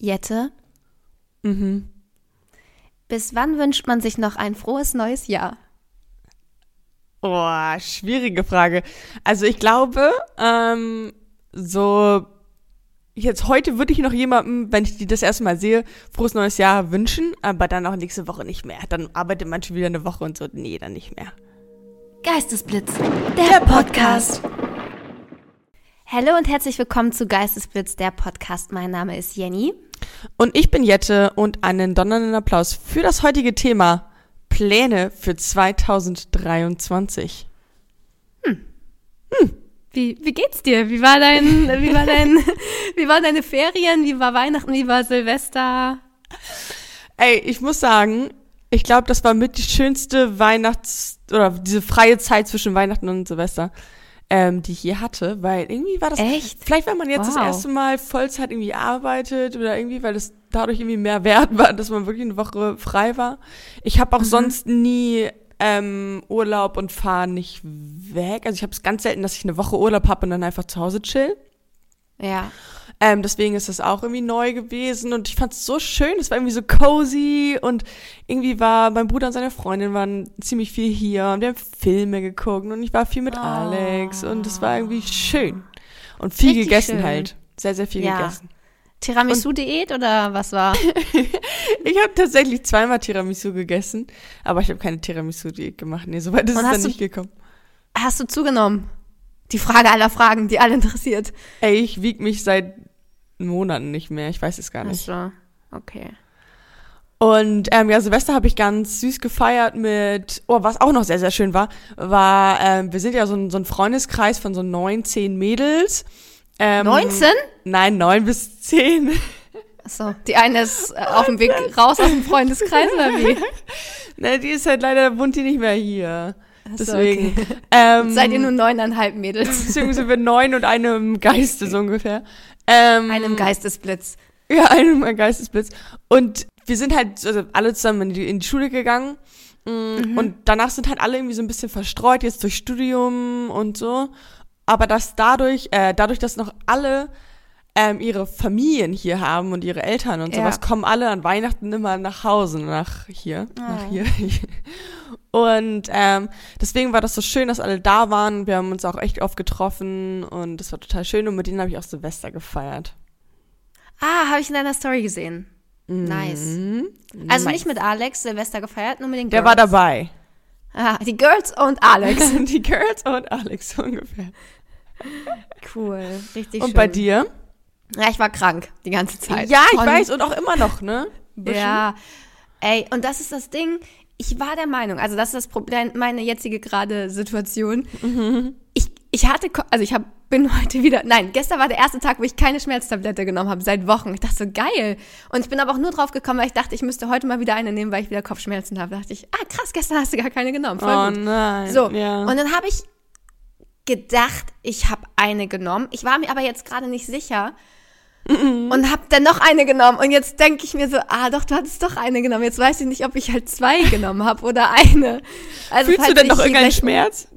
Jette, Mhm. bis wann wünscht man sich noch ein frohes neues Jahr? Oh, schwierige Frage. Also ich glaube, ähm, so jetzt heute würde ich noch jemandem, wenn ich die das erste Mal sehe, frohes neues Jahr wünschen, aber dann auch nächste Woche nicht mehr. Dann arbeitet man schon wieder eine Woche und so. Nee, dann nicht mehr. Geistesblitz, der, Podcast. Hallo und herzlich willkommen zu Geistesblitz, der Podcast. Mein Name ist Jenny. Und ich bin Jette und einen donnernden Applaus für das heutige Thema Pläne für 2023. Wie, wie geht's dir? Wie war dein, wie war dein, wie waren deine Ferien? Wie war Weihnachten? Wie war Silvester? Ey, ich muss sagen, ich glaube, das war mit die schönste Weihnachts- oder diese freie Zeit zwischen Weihnachten und Silvester, ähm, die ich je hatte, weil irgendwie war das. Echt? Vielleicht, weil man jetzt das Wow. erste Mal Vollzeit irgendwie arbeitet oder irgendwie, weil das dadurch irgendwie mehr wert war, dass man wirklich eine Woche frei war. Ich habe Mhm. auch sonst nie ähm, Urlaub und fahre nicht weg. Also ich habe es ganz selten, dass ich eine Woche Urlaub habe und dann einfach zu Hause chill. Ja. Ähm, deswegen ist das auch irgendwie neu gewesen und ich fand es so schön. Es war irgendwie so cozy und irgendwie war mein Bruder und seine Freundin waren ziemlich viel hier und wir haben Filme geguckt und ich war viel mit Alex und es war irgendwie schön und viel Richtig gegessen schön. halt. Sehr, sehr viel Ja. gegessen. Tiramisu-Diät oder was war? Ich habe tatsächlich zweimal Tiramisu gegessen, aber ich habe keine Tiramisu-Diät gemacht. Nee, soweit ist Und es dann du- nicht gekommen. Hast du zugenommen? Die Frage aller Fragen, die alle interessiert. Ey, ich wieg mich seit Monaten nicht mehr. Ich weiß es gar nicht. Ach so. Okay. Und ähm, ja, Silvester habe ich ganz süß gefeiert mit, oh, was auch noch sehr, sehr schön war, war, ähm, wir sind ja so ein, so ein Freundeskreis von so neun, zehn Mädels. Ähm, 19? Nein, neun bis zehn. Achso, die eine ist äh, auf dem Weg raus aus dem Freundeskreis oder wie? ne, die ist halt leider, wohnt die nicht mehr hier. Ach so, Deswegen. okay. Ähm, Seid ihr nur neuneinhalb Mädels? Deswegen sind wir neun und eine im Geiste so ungefähr. Ähm, Einem Geistesblitz. Ja, einem ein Geistesblitz. Und wir sind halt also alle zusammen in die, in die Schule gegangen. Mm, Und danach sind halt alle irgendwie so ein bisschen verstreut, jetzt durch Studium und so. Aber dass dadurch, äh, dadurch, dass noch alle ähm, ihre Familien hier haben und ihre Eltern und Ja. sowas, kommen alle an Weihnachten immer nach Hause, nach hier, nach Oh. hier. Und ähm, deswegen war das so schön, dass alle da waren. Wir haben uns auch echt oft getroffen und das war total schön. Und mit denen habe ich auch Silvester gefeiert. Ah, habe ich in deiner Story gesehen. Nice. Mhm. Also Nice. nicht mit Alex Silvester gefeiert, nur mit den Der Girls. war dabei. Ah, die Girls und Alex. Die Girls und Alex so ungefähr. Cool, richtig Und schön. bei dir? Ja, ich war krank die ganze Zeit. Ja, ich Von- weiß und auch immer noch, ne? Ja, ey, und das ist das Ding. Ich war der Meinung, also das ist das Problem, meine jetzige gerade Situation. Ich, ich hatte, also ich hab, bin heute wieder, nein, gestern war der erste Tag, wo ich keine Schmerztablette genommen habe, seit Wochen. Ich dachte so, geil. Und ich bin aber auch nur drauf gekommen, weil ich dachte, ich müsste heute mal wieder eine nehmen, weil ich wieder Kopfschmerzen habe. Da dachte ich, ah krass, gestern hast du gar keine genommen. Voll Oh gut. nein. So, ja. und dann habe ich gedacht, ich habe eine genommen. Ich war mir aber jetzt gerade nicht sicher und habe dann noch eine genommen. Und jetzt denke ich mir so, ah doch, du hattest doch eine genommen. Jetzt weiß ich nicht, ob ich halt zwei genommen habe oder eine. Also, Fühlst du denn noch irgendeinen Schmerz?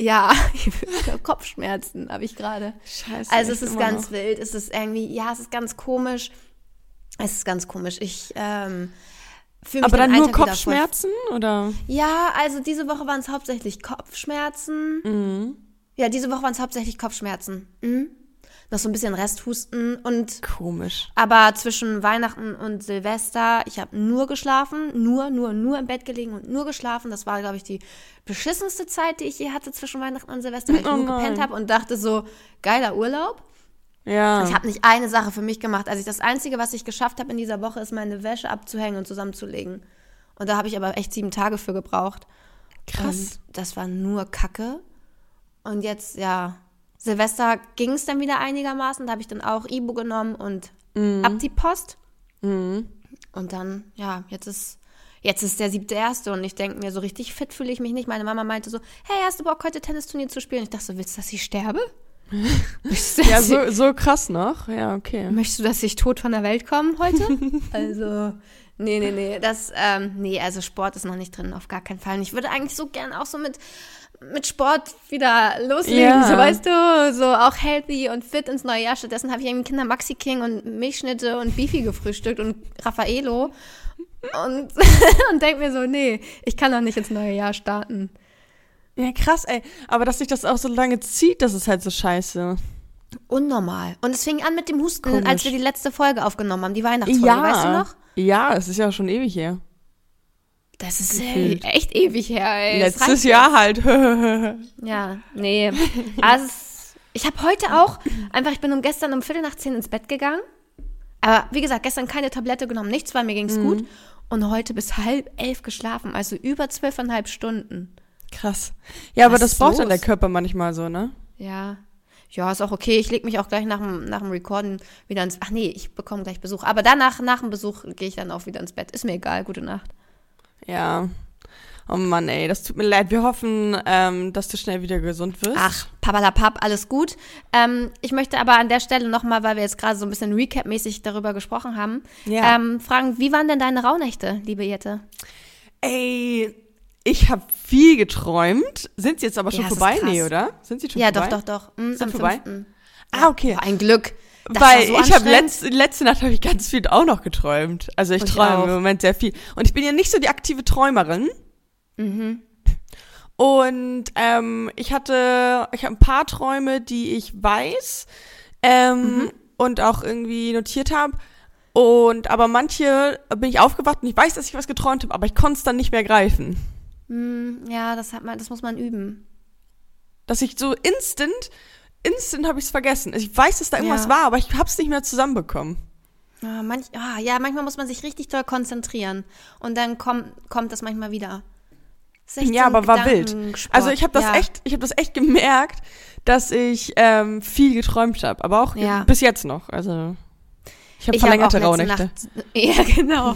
Ja, Kopfschmerzen habe ich gerade. Scheiße. Also es ist ganz noch. wild, es ist irgendwie, ja, es ist ganz komisch. Es ist ganz komisch. Ich ähm, fühle mich Aber dann nur Kopfschmerzen oder? ja, also diese Woche waren es hauptsächlich Kopfschmerzen. Mhm. Ja, diese Woche waren es hauptsächlich Kopfschmerzen. Mhm. Noch so ein bisschen Resthusten und Komisch. aber zwischen Weihnachten und Silvester, ich habe nur geschlafen, nur, nur, nur im Bett gelegen und nur geschlafen. Das war, glaube ich, die beschissenste Zeit, die ich je hatte zwischen Weihnachten und Silvester, weil ich Oh nur nein. gepennt habe und dachte so, geiler Urlaub. Ja. Ich habe nicht eine Sache für mich gemacht. Also ich, das Einzige, was ich geschafft habe in dieser Woche, ist meine Wäsche abzuhängen und zusammenzulegen. Und da habe ich aber echt sieben Tage für gebraucht. Krass. Und das war nur Kacke. Und jetzt, ja, Silvester ging es dann wieder einigermaßen. Da habe ich dann auch Ibu genommen und ab die Post. Mhm. Und dann, ja, jetzt ist, jetzt ist der siebte erste und ich denke mir, so richtig fit fühle ich mich nicht. Meine Mama meinte so, hey, hast du Bock, heute Tennisturnier zu spielen? Ich dachte so, willst du, dass ich sterbe? Du, Ja, so, so krass noch. Ja, okay. Möchtest du, dass ich tot von der Welt komme heute? also, nee, nee, nee. Das, ähm, nee, also Sport ist noch nicht drin, auf gar keinen Fall. Und ich würde eigentlich so gern auch so mit mit Sport wieder loslegen, Ja. so weißt du, so auch healthy und fit ins neue Jahr. Stattdessen habe ich irgendwie Kinder Maxi King und Milchschnitte und Beefy gefrühstückt und Raffaello und, und denk mir so, nee, ich kann doch nicht ins neue Jahr starten. Ja, krass, ey. Aber dass sich das auch so lange zieht, das ist halt so scheiße. Unnormal. Und es fing an mit dem Husten, Komisch. als wir die letzte Folge aufgenommen haben, die Weihnachtsfolge, weißt du noch? Ja, es ist ja schon ewig her. Das ist Gefühlt. ey, echt ewig her, ey. Letztes Jahr halt. Ja, nee. Also, es- ich habe heute auch einfach, ich bin um gestern um Viertel nach zehn ins Bett gegangen. Aber wie gesagt, gestern keine Tablette genommen, nichts, weil mir ging's Mhm. gut. Und heute bis halb elf geschlafen, also über zwölfeinhalb Stunden. Krass. Ja, aber Was das braucht dann los? der Körper manchmal so, ne? Ja. Ja, ist auch okay. Ich leg mich auch gleich nach dem, nach dem Recorden wieder ins. Ach nee, ich bekomme gleich Besuch. Aber danach, nach dem Besuch, gehe ich dann auch wieder ins Bett. Ist mir egal. Gute Nacht. Ja. Oh Mann, ey, das tut mir leid. Wir hoffen, ähm, dass du schnell wieder gesund wirst. Ach, papalapap, alles gut. Ähm, ich möchte aber an der Stelle nochmal, weil wir jetzt gerade so ein bisschen Recap-mäßig darüber gesprochen haben, Ja. ähm, fragen, wie waren denn deine Rauhnächte, liebe Jette? Ey, ich habe viel geträumt. Sind sie jetzt aber schon Ja, vorbei? Nee, oder? Sind sie schon Ja, vorbei? doch, doch, doch. Mm, Sind am vorbei? 5.. Ah, okay. Ein Glück. Das Weil so ich habe anstrengend. letzte, Nacht habe ich ganz viel auch noch geträumt. Also ich ich träume im Moment sehr viel. Und ich bin ja nicht so die aktive Träumerin. Mhm. Und ähm, ich hatte, ich habe ein paar Träume, die ich weiß ähm, Mhm. und auch irgendwie notiert habe. Und aber manche bin ich aufgewacht und ich weiß, dass ich was geträumt habe, aber ich konnte es dann nicht mehr greifen. Mm, ja, das, hat man, das muss man üben. Dass ich so instant, instant habe ich es vergessen. Ich weiß, dass da irgendwas Ja. war, aber ich habe es nicht mehr zusammenbekommen. Ja, manch, ah, ja, manchmal muss man sich richtig doll konzentrieren. Und dann kommt, kommt das manchmal wieder. Das Ja, so aber war wild. Also ich habe das ja. echt, ich habe das echt gemerkt, dass ich ähm, viel geträumt habe, aber auch Ja. bis jetzt noch. Also ich habe hab verlängerte letzte Rauhnächte. Nacht, ja, genau.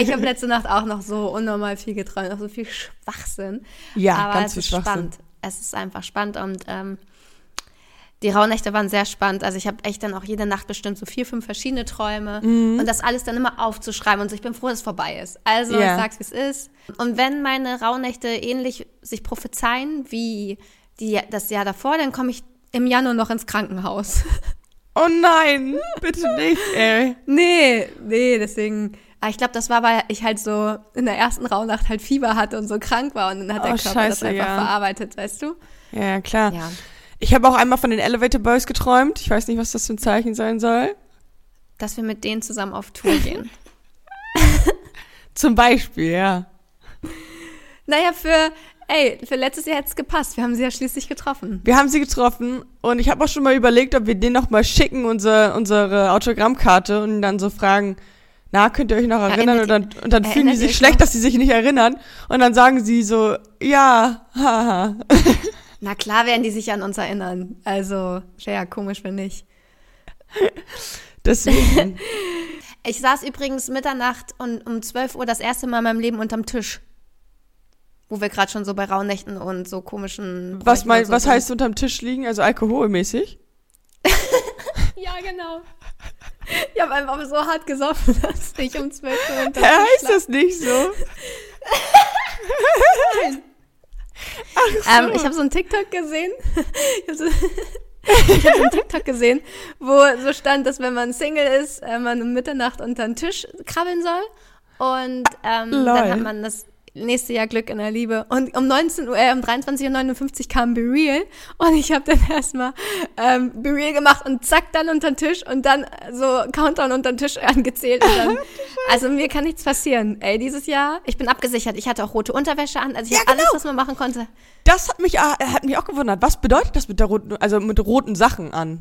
Ich habe letzte Nacht auch noch so unnormal viel geträumt, auch so viel Schwachsinn. Ja, Aber ganz es viel ist Schwachsinn. spannend. Es ist einfach spannend und ähm, die Rauhnächte waren sehr spannend. Also ich habe echt dann auch jede Nacht bestimmt so vier, fünf verschiedene Träume Mhm. und das alles dann immer aufzuschreiben und so, ich bin froh, dass es vorbei ist. Also ich sag's, wie es ist. Und wenn meine Rauhnächte ähnlich sich prophezeien wie die, das Jahr davor, dann komme ich im Januar noch ins Krankenhaus. Oh nein, bitte nicht, ey. Nee, nee, deswegen. Aber ich glaube, das war, weil ich halt so in der ersten Rauhnacht halt Fieber hatte und so krank war und dann hat der Oh, Körper das scheiße, einfach ja. verarbeitet, weißt du? Ja, klar. Ja. Ich habe auch einmal von den Elevator Boys geträumt. Ich weiß nicht, was das für ein Zeichen sein soll. Dass wir mit denen zusammen auf Tour gehen. Zum Beispiel, ja. naja, für, ey, für letztes Jahr hätte es gepasst. Wir haben sie ja schließlich getroffen. Wir haben sie getroffen und ich habe auch schon mal überlegt, ob wir denen noch mal schicken, unsere, unsere Autogrammkarte und dann so fragen, na, könnt ihr euch noch erinnern? Erinnert und dann, und dann fühlen die sich schlecht, noch? dass sie sich nicht erinnern. Und dann sagen sie so, ja, haha. Na klar werden die sich an uns erinnern. Also, wäre ja komisch, wenn nicht. Deswegen. Ich saß übrigens Mitternacht und um 12 Uhr das erste Mal in meinem Leben unterm Tisch. Wo wir gerade schon so bei Rauhnächten und so komischen. was mein, so was sind. heißt unterm Tisch liegen? Also alkoholmäßig? Ja, genau. Ich habe einfach so hart gesoffen, dass ich um 12 Uhr unterm Tisch heißt das nicht so? Ähm, ich habe so einen TikTok gesehen. Ich habe so, ich hab so einen TikTok gesehen, wo so stand, dass wenn man Single ist, äh, man um Mitternacht unter den Tisch krabbeln soll. Und ähm, dann hat man das nächste Jahr Glück in der Liebe. Und um 19 Uhr, äh, um 23.59 Uhr kam Be Real. Und ich habe dann erstmal ähm, Be Real gemacht und zack, dann unter den Tisch und dann so Countdown unter den Tisch angezählt. Und dann, also mir kann nichts passieren. Ey, dieses Jahr, ich bin abgesichert. Ich hatte auch rote Unterwäsche an. Also ich Ja, habe alles, genau. was man machen konnte. Das hat mich, äh, hat mich auch gewundert. Was bedeutet das mit der roten, also mit roten Sachen an?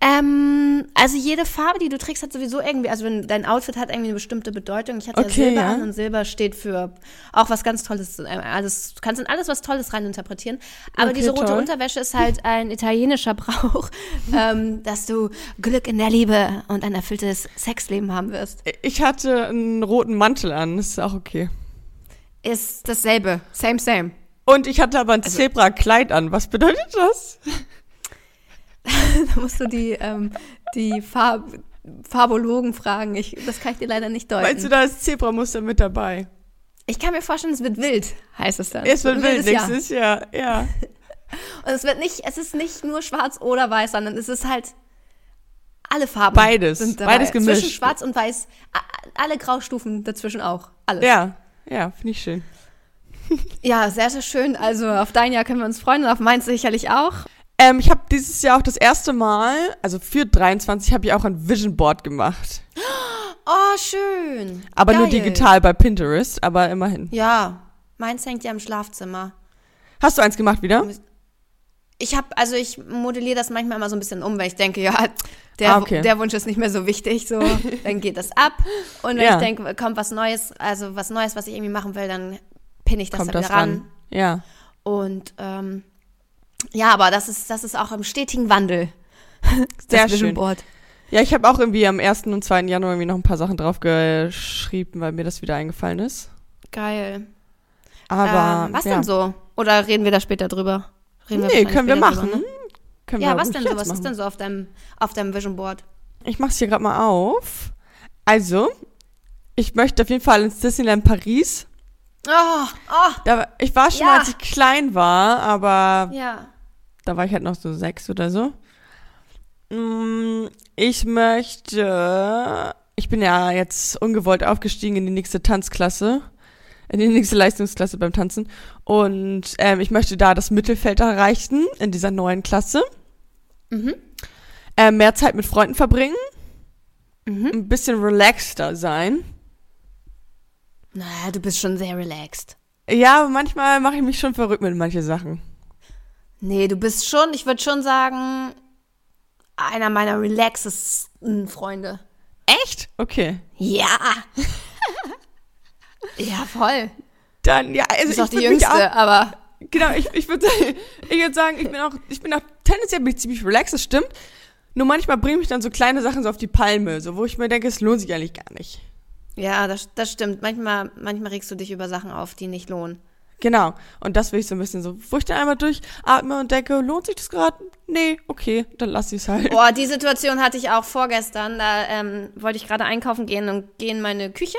Ähm, also jede Farbe, die du trägst, hat sowieso irgendwie, also wenn dein Outfit hat irgendwie eine bestimmte Bedeutung. Ich hatte Okay, ja Silber ja. an und Silber steht für auch was ganz Tolles. äh, Also du kannst in alles was Tolles reininterpretieren. Aber Okay, diese rote toll. Unterwäsche ist halt ein italienischer Brauch, ähm, dass du Glück in der Liebe und ein erfülltes Sexleben haben wirst. Ich hatte einen roten Mantel an, ist auch okay. Ist dasselbe. Same, same. Und ich hatte aber ein Also Zebra-Kleid an. Was bedeutet das? Da musst du die, ähm, die Farb Farbologen fragen. Ich, das kann ich dir leider nicht deuten. Meinst du, da ist Zebramuster mit dabei? Ich kann mir vorstellen, es wird wild, heißt es dann. Es wird wild nächstes Jahr. Ja. Und es wird nicht, es ist nicht nur schwarz oder weiß, sondern es ist halt alle Farben. Beides. Sind dabei. Beides gemischt. Zwischen schwarz und weiß, alle Graustufen dazwischen auch. Alles. Ja. Ja, finde ich schön. Ja, sehr, sehr schön. Also auf dein Jahr können wir uns freuen und auf meins sicherlich auch. Ähm, ich habe dieses Jahr auch das erste Mal, also für 23, habe ich auch ein Vision Board gemacht. Oh, schön. Aber nur Geil. digital bei Pinterest, aber immerhin. Ja, meins hängt ja im Schlafzimmer. Hast du eins gemacht wieder? Ich habe, also ich modelliere das manchmal immer so ein bisschen um, weil ich denke, ja, der, Ah, okay. der Wunsch ist nicht mehr so wichtig, so, dann geht das ab. Und wenn Ja. ich denke, kommt was Neues, also was Neues, was ich irgendwie machen will, dann pinne ich das Kommt dann das wieder ran. ran? Ja. Und ähm, ja, aber das ist, das ist auch im stetigen Wandel. Sehr schön. Board. Ja, ich habe auch irgendwie am 1. und 2. Januar irgendwie noch ein paar Sachen draufgeschrieben, weil mir das wieder eingefallen ist. Geil. Aber ähm, was ja. denn so? Oder reden wir da später drüber? Reden Nee, wahrscheinlich können wir machen. drüber, ne? Können Ja, wir was denn so? Was ist machen. denn so auf deinem, auf deinem Vision Board? Ich mach's hier gerade mal auf. Also, ich möchte auf jeden Fall ins Disneyland Paris. Oh, oh, Da, ich war schon Ja. mal, als ich klein war, aber ja. Da war ich halt noch so sechs oder so. Mm, Ich möchte, ich bin ja jetzt ungewollt aufgestiegen in die nächste Tanzklasse, in die nächste Leistungsklasse beim Tanzen. Und ähm, ich möchte da das Mittelfeld erreichen in dieser neuen Klasse. Mhm. Äh, mehr Zeit mit Freunden verbringen, Mhm. ein bisschen relaxter sein. Naja, du bist schon sehr relaxed. Ja, manchmal mache ich mich schon verrückt mit manchen Sachen. Nee, du bist schon, ich würde schon sagen, einer meiner relaxesten Freunde. Echt? Okay. Ja. ja, voll. Dann, ja, also Du bist auch ich die Jüngste, aber Genau, ich, ich würde ich würd sagen, ich bin auch, ich bin auch tendenziell bin ich ziemlich relaxed, das stimmt. Nur manchmal bringen mich dann so kleine Sachen so auf die Palme, so wo ich mir denke, es lohnt sich eigentlich gar nicht. ja, das, das stimmt. Manchmal, manchmal regst du dich über Sachen auf, die nicht lohnen. Genau. Und das will ich so ein bisschen so, wo ich dann einmal durchatme und denke, lohnt sich das gerade? Nee, okay, dann lass ich es halt. Boah, die Situation hatte ich auch vorgestern. Da ähm, wollte ich gerade einkaufen gehen und gehe in meine Küche,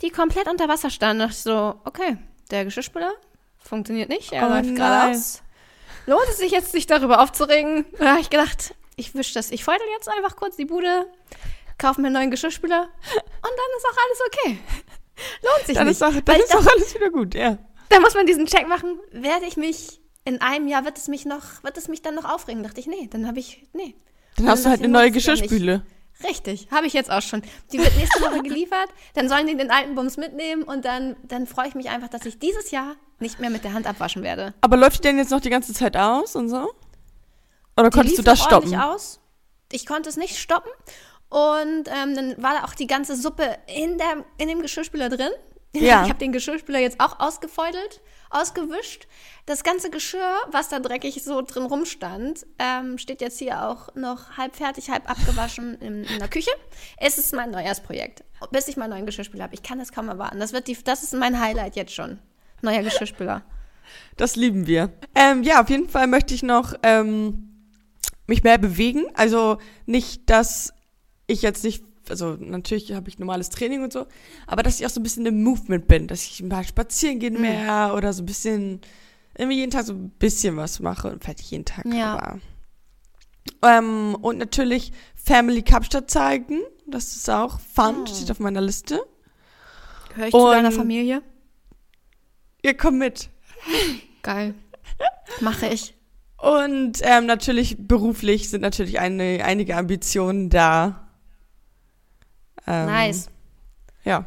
die komplett unter Wasser stand. Da dachte ich so, okay, der Geschirrspüler funktioniert nicht. Er Oh läuft nein. gerade aus. Lohnt es sich jetzt, sich darüber aufzuregen? Da habe ich gedacht, ich wische das. Ich feudel jetzt einfach kurz die Bude, kaufe mir einen neuen Geschirrspüler und dann ist auch alles okay. Lohnt sich Dann nicht. ist, auch, dann ist auch alles wieder gut, ja. Da muss man diesen Check machen. Werde ich mich in einem Jahr wird es mich noch, wird es mich dann noch aufregen? Dachte ich, nee, dann habe ich, nee. Dann hast du halt eine neue. Geschirrspüle. Richtig, habe ich jetzt auch schon. Die wird nächste Woche geliefert. Dann sollen die den alten Bums mitnehmen und dann, dann freue ich mich einfach, dass ich dieses Jahr nicht mehr mit der Hand abwaschen werde. Aber läuft die denn jetzt noch die ganze Zeit aus und so? Oder Die konntest du das stoppen? Aus. Ich konnte es nicht stoppen. Und ähm, dann war da auch die ganze Suppe in, der, in dem Geschirrspüler drin. Ja. Ich habe den Geschirrspüler jetzt auch ausgefeudelt, ausgewischt. Das ganze Geschirr, was da dreckig so drin rumstand, ähm, steht jetzt hier auch noch halb fertig, halb abgewaschen in, in der Küche. Es ist mein Neujahrsprojekt, bis ich meinen neuen Geschirrspüler habe. Ich kann das kaum erwarten. Das, wird die, das ist mein Highlight jetzt schon. Neuer Geschirrspüler. Das lieben wir. Ähm, ja, auf jeden Fall möchte ich noch ähm, mich mehr bewegen. Also nicht, dass ich jetzt nicht, also natürlich habe ich normales Training und so, aber dass ich auch so ein bisschen im Movement bin, dass ich mal spazieren gehen Mhm. mehr oder so ein bisschen, irgendwie jeden Tag so ein bisschen was mache und vielleicht nicht jeden Tag, Ja. aber. Ähm, und natürlich Family Kapstadt zeigen. Das ist auch fun, Oh. steht auf meiner Liste. Höre ich zu Und- deiner Familie? Ihr kommt mit. Geil. Mache ich. Und ähm, natürlich beruflich sind natürlich eine, einige Ambitionen da. Ähm, Nice. Ja.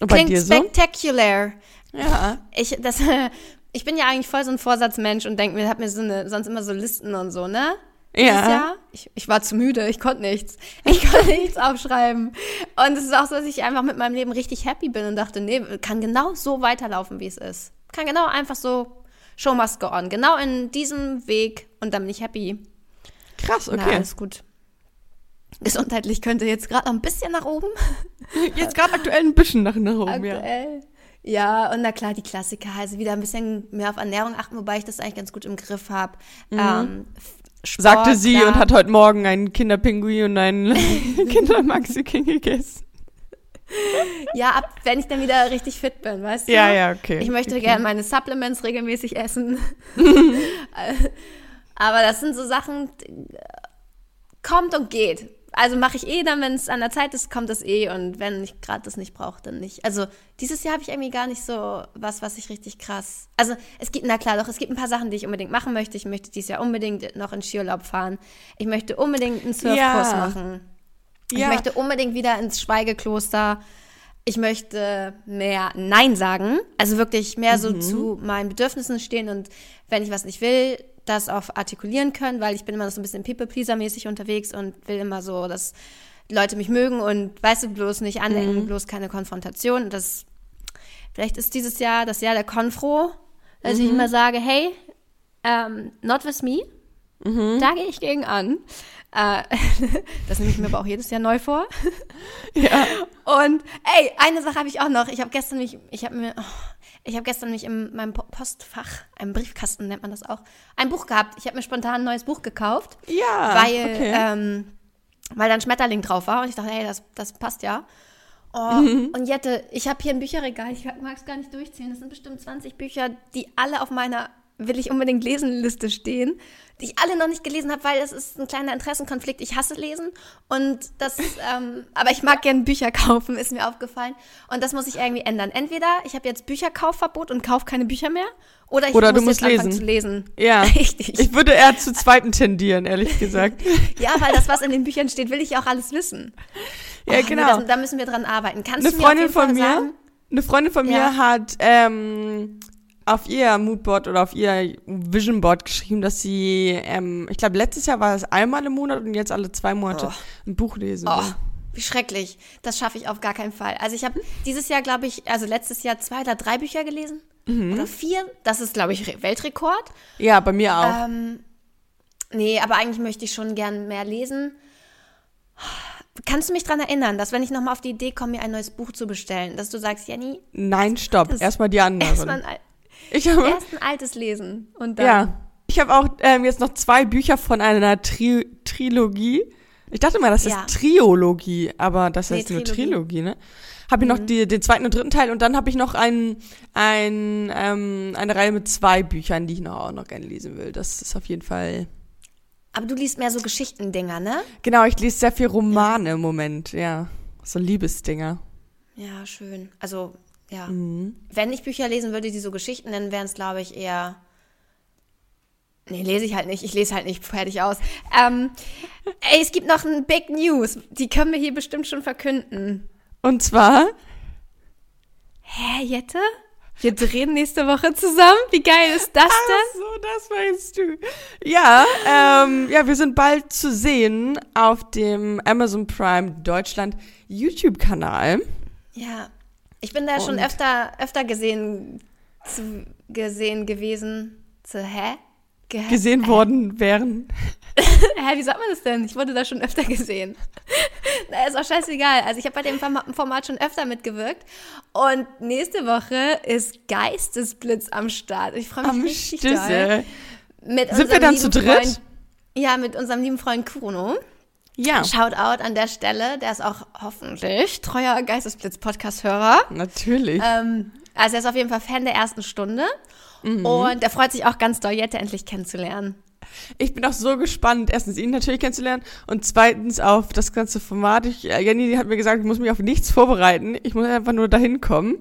Und bei Klingt dir so? spectacular. Ja. Ich, das, ich bin ja eigentlich voll so ein Vorsatzmensch und denke mir, hab mir so eine, sonst immer so Listen und so, ne? Ja. Ich, ich war zu müde, ich konnte nichts. Ich konnte nichts aufschreiben. Und es ist auch so, dass ich einfach mit meinem Leben richtig happy bin und dachte, nee, kann genau so weiterlaufen, wie es ist. Kann genau einfach so, Show must go on. Genau in diesem Weg und dann bin ich happy. Krass, Na, okay. alles gut. Gesundheitlich könnte jetzt gerade noch ein bisschen nach oben. Jetzt gerade aktuell ein bisschen nach, nach oben, ja. Aktuell. Ja, und na klar, die Klassiker, also wieder ein bisschen mehr auf Ernährung achten, wobei ich das eigentlich ganz gut im Griff habe. Ähm, F- Sport, Sagte sie klar. und hat heute Morgen einen Kinderpinguin und einen Kindermaxi King gegessen. Ja, ab, wenn ich dann wieder richtig fit bin, weißt du? Ja, ja, okay. Ich möchte okay. gerne meine Supplements regelmäßig essen. Aber das sind so Sachen, kommt und geht. Also mache ich eh dann, wenn es an der Zeit ist, kommt das eh. Und wenn ich gerade das nicht brauche, dann nicht. Also dieses Jahr habe ich irgendwie gar nicht so was, was ich richtig krass. Also es gibt, na klar, doch, es gibt ein paar Sachen, die ich unbedingt machen möchte. Ich möchte dieses Jahr unbedingt noch in Skiurlaub fahren. Ich möchte unbedingt einen Surfkurs Ja. machen. Ich Ja. möchte unbedingt wieder ins Schweigekloster. Ich möchte mehr Nein sagen. Also wirklich mehr so zu meinen Bedürfnissen stehen und wenn ich was nicht will, das auch artikulieren können, weil ich bin immer so ein bisschen People-Pleaser-mäßig unterwegs und will immer so, dass Leute mich mögen und weißt du, bloß nicht andenken, bloß keine Konfrontation. Das, vielleicht ist dieses Jahr das Jahr der Konfro, dass ich immer sage, hey, ähm, not with me. Da gehe ich gegen an. Äh, das nehme ich mir aber auch jedes Jahr neu vor. Ja. Und ey, eine Sache habe ich auch noch. Ich habe gestern mich, ich habe mir, oh, ich habe gestern mich in meinem Po- Postfach, einem Briefkasten nennt man das auch, ein Buch gehabt. Ich habe mir spontan ein neues Buch gekauft, Ja. weil, okay. ähm, weil da ein Schmetterling drauf war und ich dachte, hey, das, das passt ja. Oh, Mhm. Und Jette, ich habe hier ein Bücherregal, ich mag es gar nicht durchzählen. Das sind bestimmt 20 Bücher, die alle auf meiner will ich unbedingt lesen Liste stehen, die ich alle noch nicht gelesen habe, weil es ist ein kleiner Interessenkonflikt. Ich hasse lesen und das, ähm, aber ich mag gern Bücher kaufen, ist mir aufgefallen. Und das muss ich irgendwie ändern. Entweder ich habe jetzt Bücherkaufverbot und kaufe keine Bücher mehr, oder ich Oder muss du musst jetzt anfangen lesen. zu lesen. Ja. Richtig. Ich würde eher zu zweiten tendieren, ehrlich gesagt. ja, weil das, was in den Büchern steht, will ich auch alles wissen. Ja, Oh, nee, genau. das, da müssen wir dran arbeiten. Kannst Eine du mir Freundin von mir, sagen? eine Freundin von mir Ja. hat ähm, auf ihr Moodboard oder auf ihr Vision Board geschrieben, dass sie, ähm, ich glaube, letztes Jahr war es einmal im Monat und jetzt alle zwei Monate Oh. ein Buch lesen. Oh, will. wie schrecklich. Das schaffe ich auf gar keinen Fall. Also ich habe dieses Jahr, glaube ich, also letztes Jahr zwei oder drei Bücher gelesen. Mhm. Oder vier. Das ist, glaube ich, Re- Weltrekord. Ja, bei mir auch. Ähm, nee, aber eigentlich möchte ich schon gern mehr lesen. Kannst du mich daran erinnern, dass wenn ich nochmal auf die Idee komme, mir ein neues Buch zu bestellen, dass du sagst, Jenny, Nein, stopp. Erstmal die erstmal anderen. ein, Al- Ich habe, erst ein altes lesen und dann. ja. Ich habe auch ähm, jetzt noch zwei Bücher von einer Tri Trilogie. Ich dachte mal, das ist Ja. Triologie, aber das Nee, heißt nur Trilogie. Mhm. Trilogie, ne? Habe ich noch die, den zweiten und dritten Teil und dann habe ich noch ein, ein, ähm, eine Reihe mit zwei Büchern, die ich noch auch noch gerne lesen will. Das ist auf jeden Fall. Aber du liest mehr so Geschichtendinger, ne? Genau, ich lese sehr viel Romane im Moment, ja. So Liebesdinger. Ja, schön. Also, ja. Mhm. Wenn ich Bücher lesen würde, die so Geschichten nennen, wären es, glaube ich, eher. Nee, lese ich halt nicht. Ich lese halt nicht fertig aus. Ähm, ey, es gibt noch ein Big News. Die können wir hier bestimmt schon verkünden. Und zwar, Hä, Jette? Wir drehen nächste Woche zusammen? Wie geil ist das denn? Ach so, das meinst du. Ja, ähm, ja, wir sind bald zu sehen auf dem Amazon Prime Deutschland YouTube-Kanal. Ja. Ich bin da schon Und? öfter, öfter gesehen, zu, gesehen gewesen. Zu, hä? Ge Gesehen worden wären. Hä, wie sagt man das denn? Ich wurde da schon öfter gesehen. Na, ist auch scheißegal. Also ich habe bei dem Forma- Format schon öfter mitgewirkt. Und nächste Woche ist Geistesblitz am Start. Ich freue mich Am richtig doll. Stüssel. Mit Sind wir dann zu dritt? Freund, ja, mit unserem lieben Freund Kuno. Ja, Shoutout an der Stelle. Der ist auch hoffentlich treuer Geistesblitz-Podcast-Hörer. natürlich. Ähm, also er ist auf jeden Fall Fan der ersten Stunde. Mhm. Und er freut sich auch ganz doll, Jette endlich kennenzulernen. Ich bin auch so gespannt, erstens ihn natürlich kennenzulernen und zweitens auf das ganze Format. Ich, äh, Jenny hat mir gesagt, ich muss mich auf nichts vorbereiten. Ich muss einfach nur dahin kommen.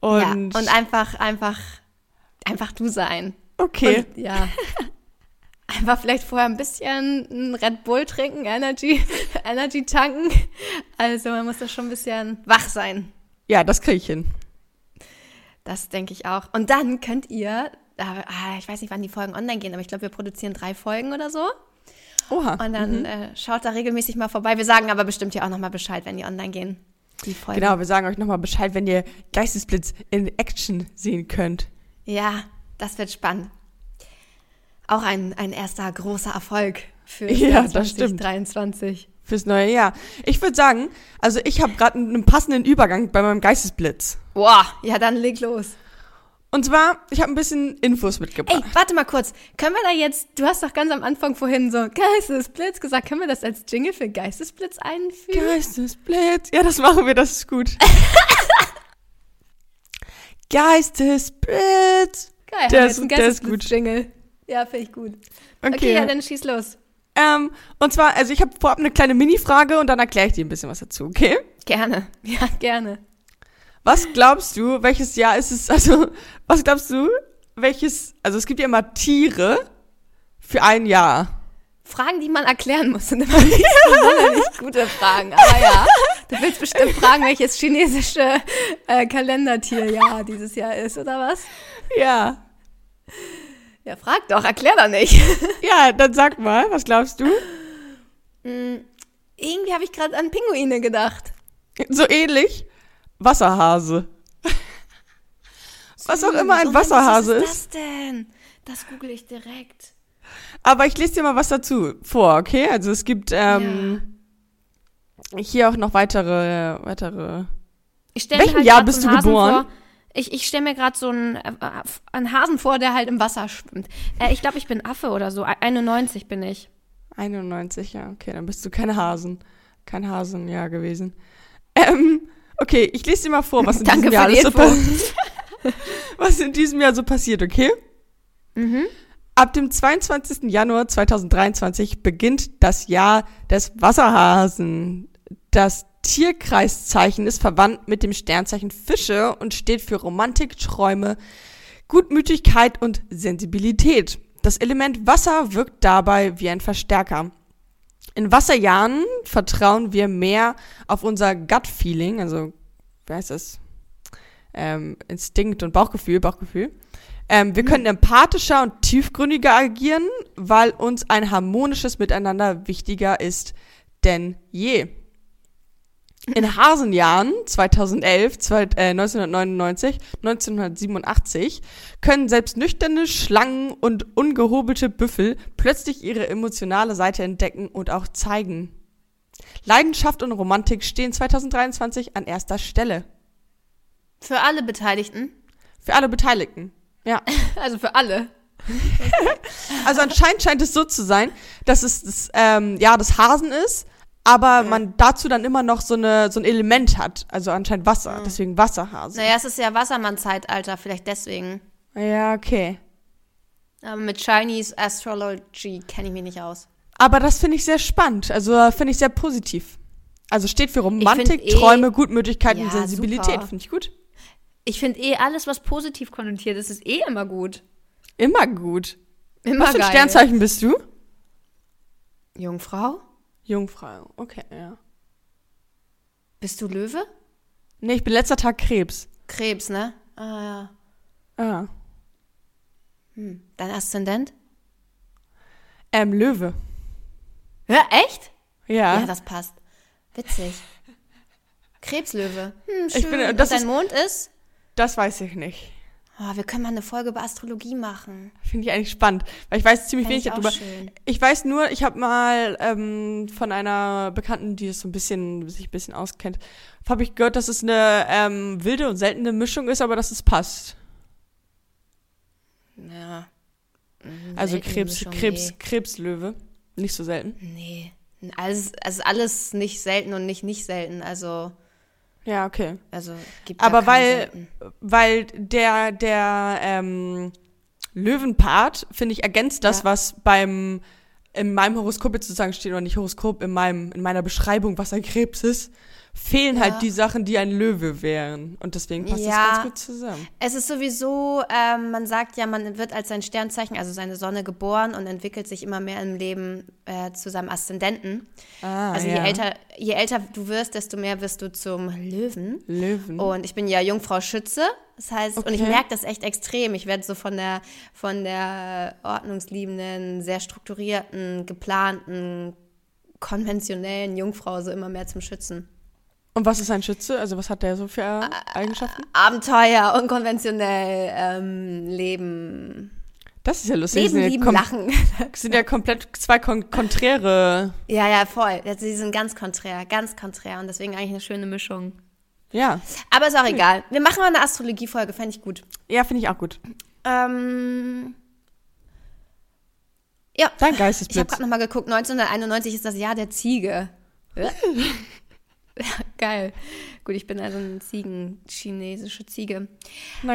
Und, ja, und einfach, einfach, einfach du sein. okay. Und, ja. Einfach vielleicht vorher ein bisschen ein Red Bull trinken, Energy, Energy tanken. Also man muss da schon ein bisschen wach sein. ja, das kriege ich hin. Das denke ich auch. Und dann könnt ihr, ah, ich weiß nicht, wann die Folgen online gehen, aber ich glaube, wir produzieren drei Folgen oder so. Oha. Und dann äh, schaut da regelmäßig mal vorbei. Wir sagen aber bestimmt ja auch nochmal Bescheid, wenn die online gehen. Die Folgen. Genau, wir sagen euch nochmal Bescheid, wenn ihr Geistesblitz in Action sehen könnt. Ja, das wird spannend. Auch ein, ein erster großer Erfolg für Ja, Jahr das stimmt. 2023. Fürs neue Jahr. Ich würde sagen, also ich habe gerade einen passenden Übergang bei meinem Geistesblitz. Boah, ja, dann leg los. Und zwar, ich habe ein bisschen Infos mitgebracht. Ey, warte mal kurz. Können wir da jetzt, du hast doch ganz am Anfang vorhin so Geistesblitz gesagt, können wir das als Jingle für Geistesblitz einfügen? Geistesblitz. Ja, das machen wir, das ist gut. Geistesblitz. Geil, Der ist- der ist gut. Geistesblitz-Jingle. Ja, finde ich gut. Okay. Okay, ja, dann schieß los. ähm, und zwar, also ich habe vorab eine kleine Mini-Frage und dann erkläre ich dir ein bisschen was dazu, okay? Gerne. Ja, gerne. Was glaubst du, welches Jahr ist es, also, was glaubst du, welches, also es gibt ja immer Tiere für ein Jahr. Fragen, die man erklären muss, sind immer nicht so gute Fragen. Aber ja, du willst bestimmt fragen, welches chinesische äh, Kalendertierjahr dieses Jahr ist, oder was? Ja. Ja, frag doch, erklär doch nicht. Ja, dann sag mal, was glaubst du? Hm, Irgendwie habe ich gerade an Pinguine gedacht. So ähnlich? Wasserhase. Was auch immer ein Wasserhase was ist. ist das denn? Das google ich direkt. Aber ich lese dir mal was dazu vor, okay? Also es gibt ähm, hier auch noch weitere, weitere. Ich Welchem halt Jahr bist du geboren? Vor. Ich, ich stelle mir gerade so einen, äh, einen Hasen vor, der halt im Wasser schwimmt. Äh, ich glaube, ich bin Affe oder so. 91 bin ich. 91, ja, okay, dann bist du kein Hasen. Kein Hasenjahr gewesen. Ähm, okay, ich lese dir mal vor, was in diesem Jahr alles so Info. pa- was in diesem Jahr so passiert, okay? Mhm. Ab dem 22. Januar 2023 beginnt das Jahr des Wasserhasen. Das Tierkreiszeichen ist verwandt mit dem Sternzeichen Fische und steht für Romantik, Träume, Gutmütigkeit und Sensibilität. Das Element Wasser wirkt dabei wie ein Verstärker. In Wasserjahren vertrauen wir mehr auf unser Gut-Feeling, also, wie heißt das? Ähm, Instinkt und Bauchgefühl, Bauchgefühl. Ähm, wir können empathischer und tiefgründiger agieren, weil uns ein harmonisches Miteinander wichtiger ist denn je. In Hasenjahren 2011, zwei, äh, 1999, 1987 können selbst nüchterne Schlangen und ungehobelte Büffel plötzlich ihre emotionale Seite entdecken und auch zeigen. Leidenschaft und Romantik stehen 2023 an erster Stelle. Für alle Beteiligten. Für alle Beteiligten. Ja. Also für alle. Also anscheinend scheint es so zu sein, dass es das ähm, Jahr des Hasen ist, aber man dazu dann immer noch so, eine, so ein Element hat. Also anscheinend Wasser, deswegen Wasserhase. Naja, es ist ja Wassermann-Zeitalter, vielleicht deswegen. Ja, okay. Aber mit Chinese Astrology kenne ich mich nicht aus. Aber das finde ich sehr spannend. Also finde ich sehr positiv. Also steht für Romantik, eh- Träume, Gutmütigkeit und Ja, Sensibilität. super. Finde ich gut. Ich finde eh alles, was positiv konnotiert ist, ist eh immer gut. Immer gut. Immer Was für ein. Sternzeichen bist du? Jungfrau? Jungfrau. Okay, ja. Bist du Löwe? Nee, ich bin letzter Tag Krebs. Krebs, ne? Ah ja. Ah. Hm. Dein Aszendent? Ähm, Löwe. Ja, echt? Ja. Ja, das passt. Witzig. Krebslöwe. Hm, schön. Ich bin- Und das dein ist- Mond ist? das weiß ich nicht. Oh, wir können mal eine Folge über Astrologie machen. Finde ich eigentlich spannend, weil ich weiß ziemlich Fänd wenig ich darüber. schön. Ich weiß nur, ich habe mal ähm, von einer Bekannten, die es so ein bisschen, sich ein bisschen auskennt, habe ich gehört, dass es eine ähm, wilde und seltene Mischung ist, aber dass es passt. Ja. Also Krebs, Mischung, Krebs, Krebslöwe. Nicht so selten. Nee. nee. Also, also alles nicht selten und nicht nicht selten. Also, Ja, okay. also gibt Aber weil, weil der, der ähm, Löwenpart, finde ich, ergänzt das, Ja. was beim in meinem Horoskop jetzt sozusagen steht, oder nicht Horoskop, in meinem, in meiner Beschreibung, was ein Krebs ist, fehlen Ja. halt die Sachen, die ein Löwe wären. Und deswegen passt Ja. das ganz gut zusammen. Es ist sowieso, ähm, man sagt ja, man wird als sein Sternzeichen, also seine Sonne geboren und entwickelt sich immer mehr im Leben äh, zu seinem Aszendenten. Ah, also ja. je älter, je älter du wirst, desto mehr wirst du zum Löwen. Löwen. Und ich bin ja Jungfrau Schütze. Das heißt, und ich Okay. merke das echt extrem. Ich werde so von der, von der ordnungsliebenden, sehr strukturierten, geplanten, konventionellen Jungfrau so immer mehr zum Schützen. Und was ist ein Schütze? Also was hat der so für Äh, Eigenschaften? Abenteuer, unkonventionell, ähm, Leben. Das ist ja lustig. Leben, sind, ja lieben, kom- lachen. sind ja komplett zwei kon konträre. ja, ja, voll. Sie sind ganz konträr, ganz konträr und deswegen eigentlich eine schöne Mischung. Ja. Aber ist auch egal. Wir machen mal eine Astrologie-Folge, fände ich gut. Ja, finde ich auch gut. Ähm, ja, Dein ich habe Geistesblitz. gerade nochmal geguckt, 1991 ist das Jahr der Ziege. Ja. Geil. Gut, ich bin also eine Ziegen, chinesische Ziege.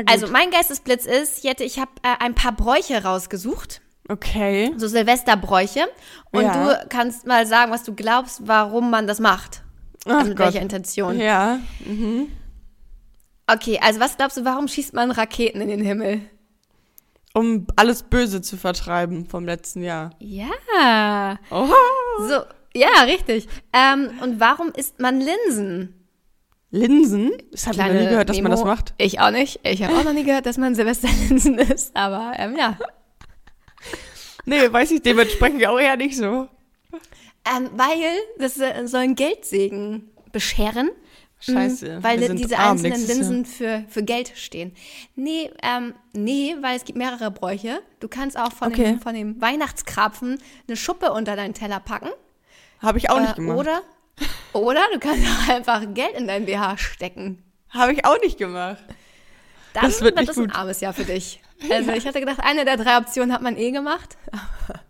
Also mein Geistesblitz ist, Jette, ich habe äh, ein paar Bräuche rausgesucht, okay. so Silvesterbräuche. Und Ja. du kannst mal sagen, was du glaubst, warum man das macht. Ach also mit Gott. welcher Intention. Ja. Mhm. Okay, also was glaubst du, warum schießt man Raketen in den Himmel? Um alles Böse zu vertreiben vom letzten Jahr. Ja. Oh. So, ja, richtig. Ähm, und warum isst man Linsen? Linsen? Das habe ich noch nie gehört, dass man Memo. das macht. Ich auch nicht. Ich habe auch noch nie gehört, dass man Silvesterlinsen isst. Aber ähm, ja. Nee, weiß ich dementsprechend auch eher nicht so. Ähm, weil das äh, soll einen Geldsegen bescheren. Scheiße. Mhm, weil diese arm einzelnen. Linsen für, für Geld stehen. Nee, ähm, nee, weil es gibt mehrere Bräuche. Du kannst auch von, Okay. dem, von dem Weihnachtskrapfen eine Schuppe unter deinen Teller packen. Habe ich auch nicht Äh, gemacht. Oder, oder du kannst auch einfach Geld in dein BH stecken. Habe ich auch nicht gemacht. Dann Das wird wird nicht das ein gut. armes Jahr für dich. Also ich hatte gedacht, eine der drei Optionen hat man eh gemacht.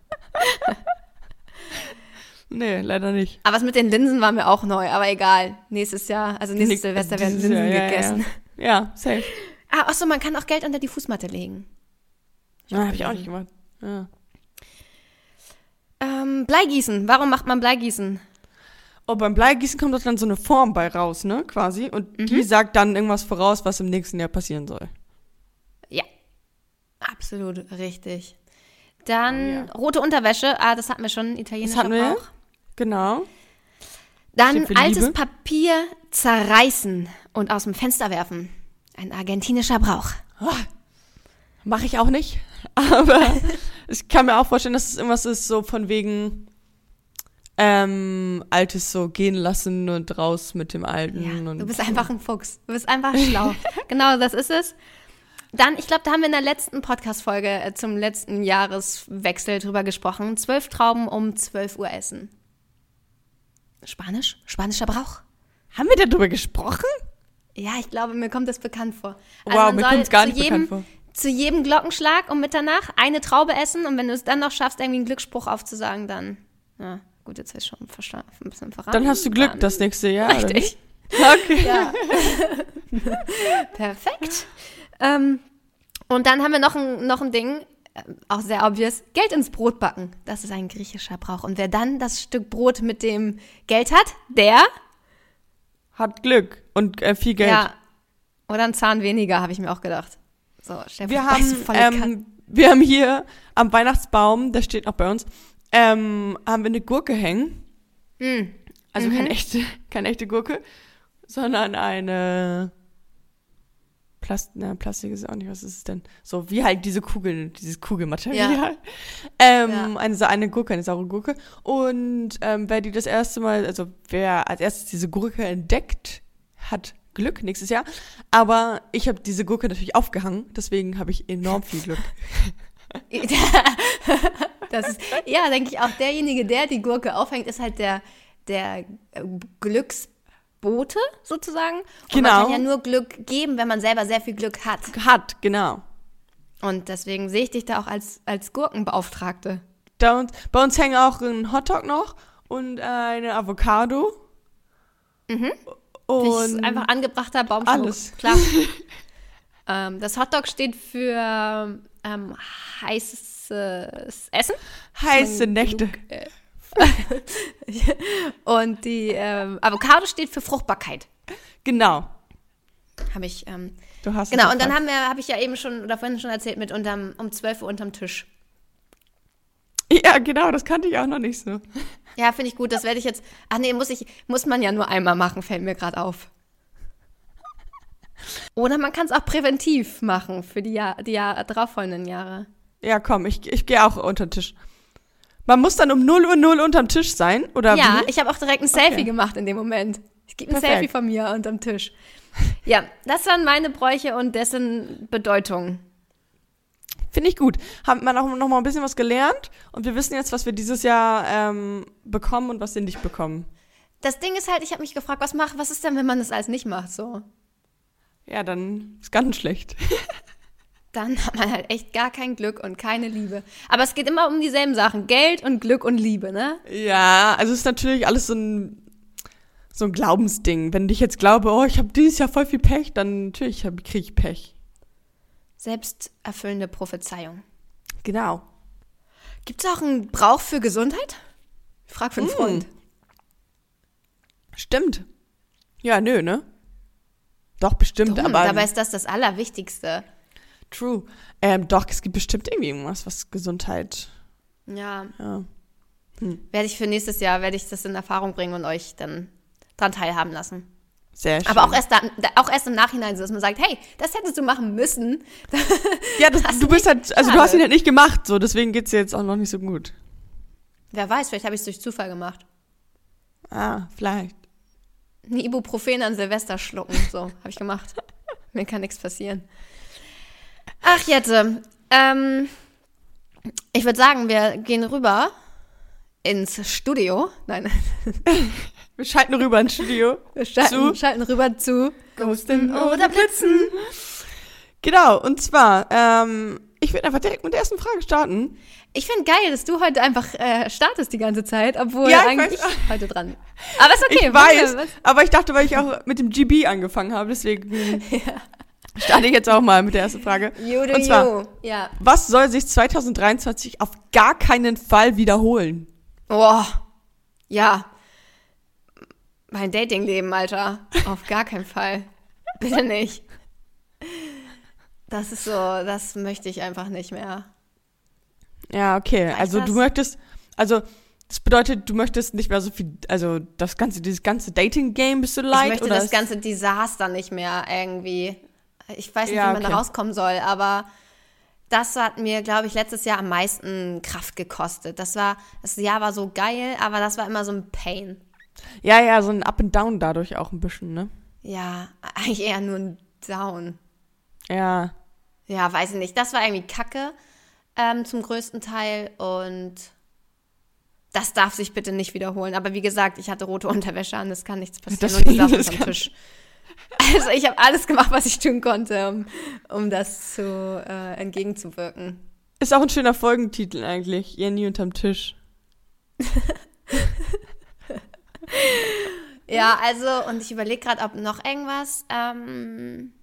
Nee, leider nicht. Aber was mit den Linsen war mir auch neu, aber egal. Nächstes Jahr, also nächstes Nick- Silvester werden Linsen Jahr, ja, gegessen. Ja, ja. safe. Ah, achso, man kann auch Geld unter die Fußmatte legen. Ja, habe ich auch nicht gemacht. Ja. Ähm, Bleigießen. Warum macht man Bleigießen? Oh, beim Bleigießen kommt doch dann so eine Form bei raus, ne? Quasi. Und Mhm. die sagt dann irgendwas voraus, was im nächsten Jahr passieren soll. Ja. Absolut richtig. Dann Oh, ja. rote Unterwäsche. Ah, das hatten wir schon. Italienischer Das hatten wir. Brauch. Genau. Dann altes Liebe. Papier zerreißen und aus dem Fenster werfen. Ein argentinischer Brauch. Mache ich auch nicht. Aber ich kann mir auch vorstellen, dass es irgendwas ist, so von wegen ähm, Altes so gehen lassen und raus mit dem Alten. Ja, und du bist einfach ein Fuchs. Du bist einfach schlau. genau, das ist es. Dann, ich glaube, da haben wir in der letzten Podcast-Folge äh, zum letzten Jahreswechsel drüber gesprochen. Zwölf Trauben um 12 Uhr essen. Spanisch? Spanischer Brauch? Haben wir darüber gesprochen? Ja, ich glaube, mir kommt das bekannt vor. Also Wow, mir soll kommt's gar nicht jedem, bekannt Zu jedem Glockenschlag um Mitternacht eine Traube essen und wenn du es dann noch schaffst, irgendwie einen Glücksspruch aufzusagen, dann. Ja, gut, jetzt ist schon versta- ein bisschen verraten. Dann hast du Glück Dann- das nächste Jahr. Richtig. Okay. Ja. Perfekt. Ähm, und dann haben wir noch ein, noch ein Ding, äh, auch sehr obvious, Geld ins Brot backen. Das ist ein griechischer Brauch. Und wer dann das Stück Brot mit dem Geld hat, der, Hat Glück und äh, viel Geld. ja, oder ein Zahn weniger, habe ich mir auch gedacht. So, dir Wir haben, ähm, wir haben hier am Weihnachtsbaum, der steht noch bei uns, ähm, haben wir eine Gurke hängen. Mm. Also Mhm. keine echte, keine echte Gurke, sondern eine Plast na, Plastik ist auch nicht, was ist es denn? So wie halt diese Kugel, dieses Kugelmaterial. Ja. Ähm, Ja. Eine, eine Gurke, eine saure Gurke. Und ähm, wer die das erste Mal, also wer als erstes diese Gurke entdeckt, hat Glück nächstes Jahr. Aber ich habe diese Gurke natürlich aufgehangen, deswegen habe ich enorm viel Glück. Das ist, ja, denke ich auch, derjenige, der die Gurke aufhängt, ist halt der, der äh, Glücksbote sozusagen. Und Genau. man kann ja nur Glück geben, wenn man selber sehr viel Glück hat. Hat, genau. Und deswegen sehe ich dich da auch als, als Gurkenbeauftragte. Da uns, bei uns hängen auch ein Hotdog noch und eine Avocado. Mhm. Und einfach angebrachter Baumschmuck. alles. Klar. ähm, das Hotdog steht für ähm, heißes Essen. heiße Nächte. genug, äh, Und die ähm, Avocado steht für Fruchtbarkeit. Genau. Habe ich. Ähm, Du hast genau, und dann haben wir, habe ich ja eben schon oder vorhin schon erzählt, mit unterm, um 12 Uhr unterm Tisch. Ja, genau, das kannte ich auch noch nicht so. Ja, finde ich gut. Das werde ich jetzt. Ach nee, muss ich, muss man ja nur einmal machen, fällt mir gerade auf. Oder man kann es auch präventiv machen für die, Jahr, die Jahr, darauffolgenden Jahre. Ja, komm, ich, ich gehe auch unter den Tisch. Man muss dann um 0 Uhr 0 unterm Tisch sein, oder Ja, wie? ich habe auch direkt ein Selfie Okay. gemacht in dem Moment. Ich gebe ein Perfekt. Selfie von mir unterm Tisch. Ja, das waren meine Bräuche und dessen Bedeutung. Finde ich gut. Haben wir auch noch mal ein bisschen was gelernt und wir wissen jetzt, was wir dieses Jahr ähm, bekommen und was wir nicht bekommen. das Ding ist halt, ich habe mich gefragt, was macht, was ist denn, wenn man das alles nicht macht, so? Ja, dann ist ganz schlecht. Dann hat man halt echt gar kein Glück und keine Liebe. Aber es geht immer um dieselben Sachen. Geld und Glück und Liebe, ne? Ja, also es ist natürlich alles so ein, so ein Glaubensding. Wenn ich jetzt glaube, oh, ich habe dieses Jahr voll viel Pech, dann natürlich kriege ich Pech. Selbsterfüllende Prophezeiung. Genau. Gibt es auch einen Brauch für Gesundheit? Ich frag für einen Mm. Freund. Stimmt. Ja, nö, ne? Doch, bestimmt, Dumm, aber. dabei ist das das Allerwichtigste. True. Ähm, doch, es gibt bestimmt irgendwie irgendwas, was Gesundheit. Ja, Ja. werde ich für nächstes Jahr, werde ich das in Erfahrung bringen und euch dann dran teilhaben lassen. Sehr schön. Aber auch erst, da- auch erst im Nachhinein, so dass man sagt, hey, das hättest du machen müssen. Ja, das, du bist halt, also du hast ihn halt nicht gemacht, so, deswegen geht's dir jetzt auch noch nicht so gut. Wer weiß, vielleicht habe ich es durch Zufall gemacht. Ah, vielleicht. Ein Ibuprofen an Silvester schlucken, so habe ich gemacht. Mir kann nichts passieren. Ach, Jette, ähm, ich würde sagen, wir gehen rüber ins Studio. Nein, Wir schalten rüber ins Studio. wir schalten, Zu? schalten rüber zu Ghosten oder Blitzen. Genau, und zwar, ähm, ich würde einfach direkt mit der ersten Frage starten. Ich finde geil, dass du heute einfach äh, startest die ganze Zeit, obwohl Ja, ich eigentlich weiß. ich heute dran. Aber ist okay. ich weiß, was. aber ich dachte, weil ich auch mit dem GB angefangen habe, deswegen starte ich jetzt auch mal mit der ersten Frage. You do Und zwar. Ja. was soll sich 2023 auf gar keinen Fall wiederholen? Boah. Ja. Mein Datingleben, Alter. Auf gar keinen Fall. Bitte nicht. Das ist so, das möchte ich einfach nicht mehr. Ja, okay. Reicht also das? du möchtest, also das bedeutet, du möchtest nicht mehr so viel, also das ganze, dieses ganze Dating-Game bist du leid? ich möchte oder das ganze Desaster nicht mehr irgendwie. Ich weiß nicht, Ja, wie man okay. da rauskommen soll, aber das hat mir, glaube ich, letztes Jahr am meisten Kraft gekostet. Das war, das Jahr war so geil, aber das war immer so ein Pain. Ja, ja, so ein Up and Down dadurch auch ein bisschen, ne? Ja, eigentlich eher nur ein Down. Ja. Ja, weiß ich nicht. Das war irgendwie Kacke ähm, zum größten Teil und das darf sich bitte nicht wiederholen. Aber wie gesagt, ich hatte rote Unterwäsche an, das kann nichts passieren. Deswegen, und ich saß kann- Tisch. Also ich habe alles gemacht, was ich tun konnte, um, um das zu äh, entgegenzuwirken. Ist auch ein schöner Folgentitel eigentlich. Jenny unterm Tisch. Ja, also, und ich überlege gerade, ob noch irgendwas. Ähm,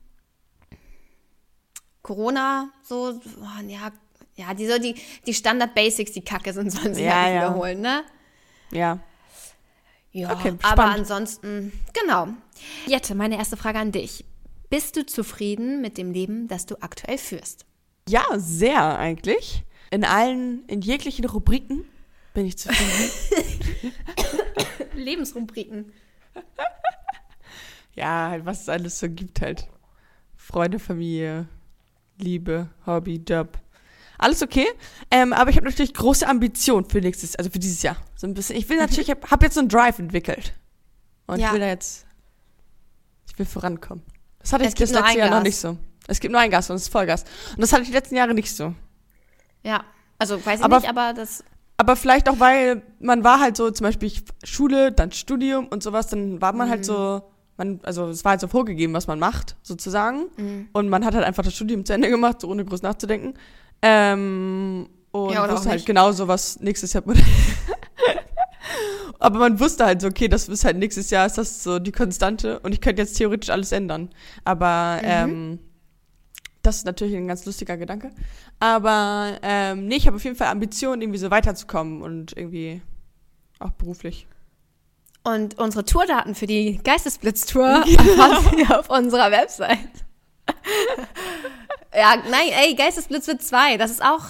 Corona, so, oh, ja, ja, die, so die, die Standard-Basics, die Kacke sind, sollen sie Ja, halt nicht ja. wiederholen, ne? Ja. Ja, Okay, aber ansonsten, genau. Jette, meine erste Frage an dich. Bist du zufrieden mit dem Leben, das du aktuell führst? Ja, sehr eigentlich. In allen, in jeglichen Rubriken bin ich zufrieden. Lebensrubriken. ja, halt, was es alles so gibt halt. Freunde, Familie, Liebe, Hobby, Job. Alles okay. Ähm, aber ich habe natürlich große Ambitionen für nächstes, also für dieses Jahr. So ein bisschen. Ich will natürlich, ich habe hab jetzt so einen Drive entwickelt. Und Ja. ich will da jetzt, ich will vorankommen. Das hatte Es ich das letzte Jahr noch Gas. nicht so. Es gibt nur ein Gas und es ist Vollgas. Und das hatte ich die letzten Jahre nicht so. Ja, also weiß ich Aber- nicht, aber das, Aber vielleicht auch, weil man war halt so, zum Beispiel Schule, dann Studium und sowas, dann war man Mhm. halt so, man, also es war halt so vorgegeben, was man macht, sozusagen. Mhm. Und man hat halt einfach das Studium zu Ende gemacht, so ohne groß nachzudenken. Ähm, und Ja, wusste halt genau so, was nächstes Jahr. Aber man wusste halt so, okay, das ist halt nächstes Jahr, ist das so die Konstante und ich könnte jetzt theoretisch alles ändern. Aber Mhm. ähm, das ist natürlich ein ganz lustiger Gedanke. Aber ähm, nee, ich habe auf jeden Fall Ambitionen, irgendwie so weiterzukommen und irgendwie auch beruflich. Und unsere Tourdaten für die Geistesblitz-Tour erfahren Sie auf unserer Website. ja, nein, ey, Geistesblitz wird zwei. Das ist auch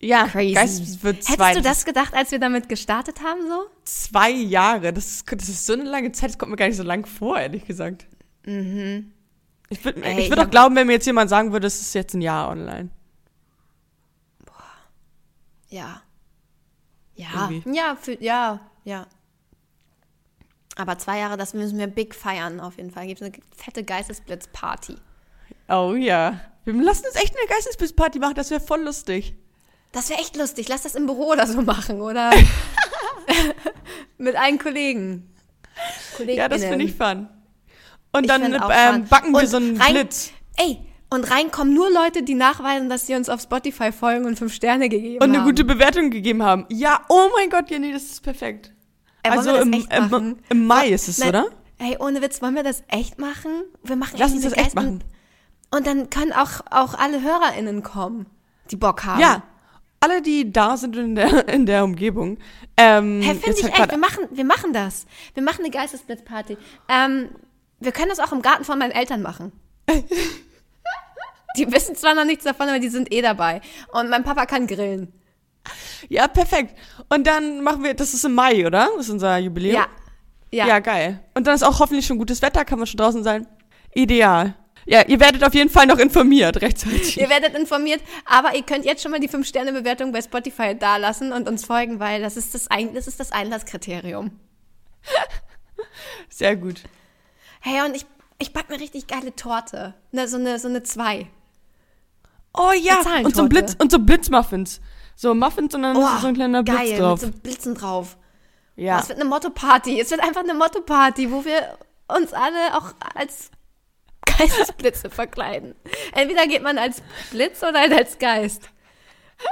Ja, crazy. Geist wird Hättest zwei. du das gedacht, als wir damit gestartet haben, so? zwei Jahre. Das ist, das ist so eine lange Zeit, das kommt mir gar nicht so lang vor, ehrlich gesagt. Mhm. Ich würde ich würd auch glauben, wenn mir jetzt jemand sagen würde, es ist jetzt ein Jahr online. Ja. Ja. Irgendwie. Ja, für, ja, ja. Aber zwei Jahre, das müssen wir big feiern, auf jeden Fall. Gibt es eine fette Geistesblitz-Party. Oh ja. Wir lassen uns echt eine Geistesblitz-Party machen, das wäre voll lustig. Das wäre echt lustig. Lass das im Büro oder so machen, oder? mit allen Kollegen. Ja, das finde ich fun. Und dann ähm, backen wir Und so einen rein- Blitz. Ey, und reinkommen nur Leute, die nachweisen, dass sie uns auf Spotify folgen und fünf Sterne gegeben Und eine haben. gute Bewertung gegeben haben. Ja, oh mein Gott, Jenny, das ist perfekt. Ey, also wir im, im, im Mai ist es, Nein, oder? Ey, ohne Witz, wollen wir das echt machen? Wir machen Lass uns das echt machen. Und, dann können auch, auch alle HörerInnen kommen, die Bock haben. Ja. Alle, die da sind in der, in der Umgebung. Ähm, Hey, finde ich hat echt, wir machen, wir machen das. Wir machen eine Geistesblitzparty. Ähm, wir können das auch im Garten von meinen Eltern machen. die wissen zwar noch nichts davon, aber die sind eh dabei. Und mein Papa kann grillen. Ja, perfekt. Und dann machen wir, das ist im Mai, oder? Das ist unser Jubiläum. Ja. Ja. Ja, geil. Und dann ist auch hoffentlich schon gutes Wetter, kann man schon draußen sein. Ideal. Ja, ihr werdet auf jeden Fall noch informiert rechtzeitig. Ihr werdet informiert, aber ihr könnt jetzt schon mal die 5-Sterne-Bewertung bei Spotify dalassen und uns folgen, weil das ist das, das, ist das Einlasskriterium. Sehr gut. Hey, und ich, ich back eine richtig geile Torte. Ne, so eine, so eine 2. Oh ja, und so Blitz und so Blitzmuffins. So Muffins und dann ist so ein kleiner Blitz Oh, geil, drauf. mit so Blitzen drauf. ja. Es wird eine Motto-Party. Es wird einfach eine Motto-Party, wo wir uns alle auch als Geistesblitze verkleiden. Entweder geht man als Blitz oder halt als Geist.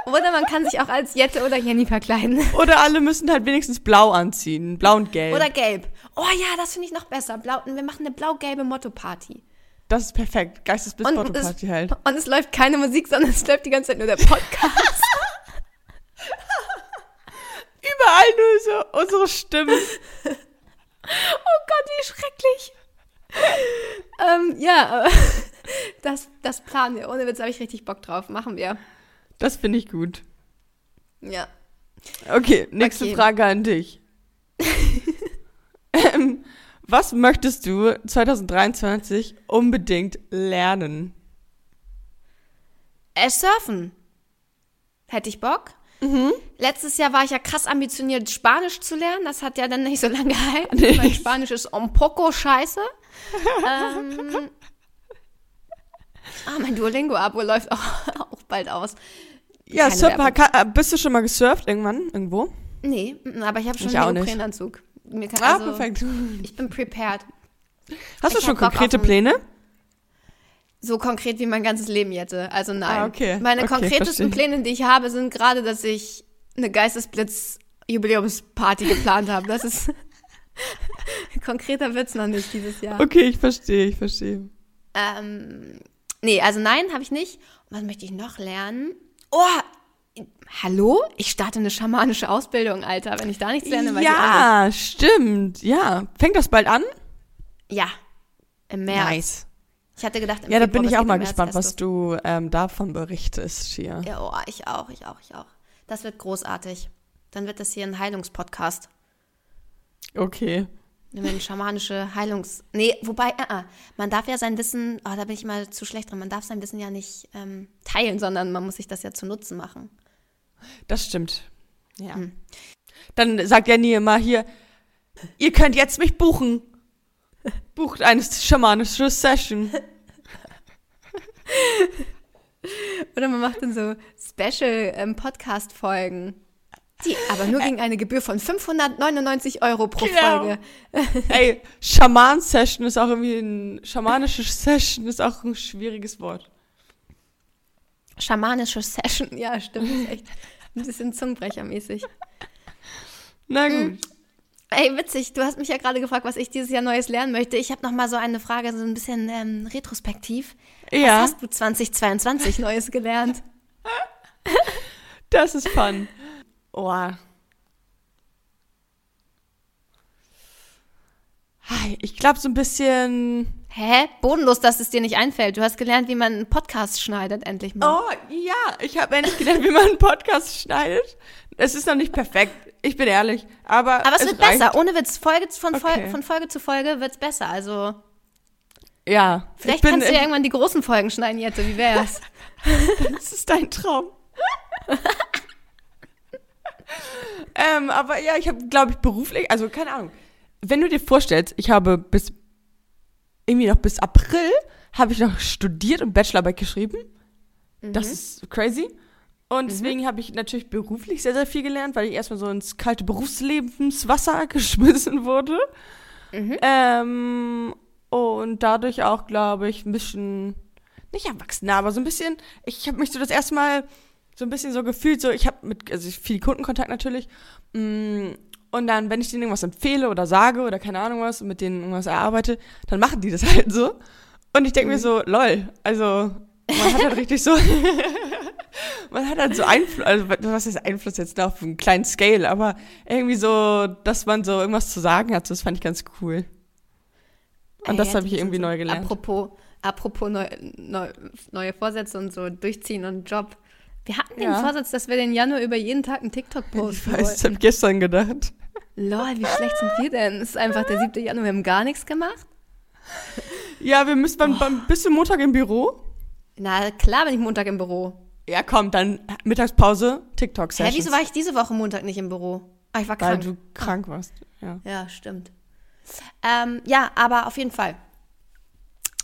Oder man kann sich auch als Jette oder Jenny verkleiden. Oder alle müssen halt wenigstens blau anziehen. Blau und gelb. Oder gelb. Oh ja, das finde ich noch besser. Blau, wir machen eine blau-gelbe Motto-Party. das ist perfekt. Geistesblitz-Motto-Party es- halt. und es läuft keine Musik, sondern es läuft die ganze Zeit nur der Podcast. Überall nur so unsere Stimmen. Oh Gott, wie schrecklich. ähm, ja, das, das planen wir. Ohne Witz habe ich richtig Bock drauf. Machen wir. Das finde ich gut. Ja. Okay, nächste Okay. Frage an dich. ähm, was möchtest du 2023 unbedingt lernen? Äh, surfen. Hätte ich Bock. Mhm. Letztes Jahr war ich ja krass ambitioniert, Spanisch zu lernen. Das hat ja dann nicht so lange gehalten. Mein Spanisch ist un poco scheiße. ähm, ah, mein Duolingo-Abo läuft auch, auch bald aus. Ja, Keine Surfer, Werbung. ka- äh, bist du schon mal gesurft irgendwann? Irgendwo? Nee, mm, aber ich habe schon Ich einen. Neoprenanzug. Mir kann, Ah, also, perfekt. Ich bin prepared. Hast du Ich schon hab Bock konkrete auf ein- Pläne? So konkret wie mein ganzes Leben jetzt. Also nein. Ah, okay. Meine Okay, konkretesten verstehe. Pläne, die ich habe, sind gerade, dass ich eine Geistesblitz-Jubiläumsparty geplant habe. Das ist. Konkreter wird's noch nicht dieses Jahr. Okay, ich verstehe, ich verstehe. Ähm, nee, also nein, habe ich nicht. Und was möchte ich noch lernen? Oh, hallo? Ich starte eine schamanische Ausbildung, Alter. Wenn ich da nichts lerne, weiß ich auch Ja, stimmt. Ja. Fängt das bald an? nicht. Ja, im März. Ich hatte gedacht, im Ja, da bin ich auch mal gespannt, was du ähm, davon berichtest, Shia. Ja, oh, ich auch, ich auch, ich auch. Das wird großartig. Dann wird das hier ein Heilungspodcast. Okay. Eine schamanische Heilungs... Nee, wobei, äh, äh, man darf ja sein Wissen, oh, da bin ich mal zu schlecht drin, man darf sein Wissen ja nicht ähm, teilen, sondern man muss sich das ja zu Nutzen machen. Das stimmt. Ja. Hm. Dann sagt Jenny immer hier, ihr könnt jetzt mich buchen. Bucht eine schamanische Session. Oder man macht dann so Special-Podcast-Folgen. Die aber nur gegen eine Gebühr von 599 Euro pro Genau. Folge. Ey, Schaman-Session ist auch irgendwie ein, schamanische Session ist auch ein schwieriges Wort. Schamanische Session, ja, stimmt. Ist echt ein bisschen Zungenbrechermäßig. Na Hm. gut. Ey, witzig, du hast mich ja gerade gefragt, was ich dieses Jahr Neues lernen möchte. Ich habe noch mal so eine Frage, so ein bisschen ähm, retrospektiv. Ja, Was hast du 2022 Neues gelernt? das ist fun. Oh. Hi, Ich glaube so ein bisschen. Hä? Bodenlos, dass es dir nicht einfällt. Du hast gelernt, wie man einen Podcast schneidet, endlich mal. Oh ja, ich habe endlich gelernt, wie man einen Podcast schneidet. Es ist noch nicht perfekt, ich bin ehrlich. Aber, Aber es, wird reicht. besser. Ohne Witz. Folge von, Okay. von Folge zu Folge wird's besser. Also, Ja, vielleicht kannst du ja irgendwann die großen Folgen schneiden, Jette. Wie wär's? Das ist dein Traum. ähm, aber ja, ich habe, glaube ich, beruflich, also keine Ahnung. Wenn du dir vorstellst, ich habe bis irgendwie noch bis April habe ich noch studiert und Bachelorarbeit geschrieben. Das ist crazy. Und deswegen habe ich natürlich beruflich sehr, sehr viel gelernt, weil ich erstmal so ins kalte Berufslebenswasser geschmissen wurde. Ähm, und dadurch auch, glaube ich, ein bisschen, nicht erwachsener, aber so ein bisschen, ich habe mich so das erste Mal so ein bisschen so gefühlt, so ich habe mit, also viel Kundenkontakt natürlich. mm, Und dann, wenn ich denen irgendwas empfehle oder sage oder keine Ahnung was und mit denen irgendwas erarbeite, dann machen die das halt so. Und ich denke mir so, lol, also man hat halt richtig so, man hat halt so Einfluss, also was ist Einfluss jetzt auf einen kleinen Scale, aber irgendwie so, dass man so irgendwas zu sagen hat, so, das fand ich ganz cool. Und das Ja, habe ich irgendwie so- neu gelernt. Apropos, apropos neu, neu, neue Vorsätze und so durchziehen und Job. Wir hatten den Ja. Vorsatz, dass wir den Januar über jeden Tag einen TikTok Ich posten weiß, ich habe gestern gedacht. Lol, wie schlecht sind wir denn? Es ist einfach der 7. Januar, wir haben gar nichts gemacht. Ja, wir müssen beim, beim bist du Montag im Büro? Na klar bin ich Montag im Büro. Ja, komm, dann Mittagspause, tiktok Hä, sessions wieso war ich diese Woche Montag nicht im Büro? Ah, ich war Weil krank. du krank warst. Ja. Ja, stimmt. Ähm, ja, aber auf jeden Fall.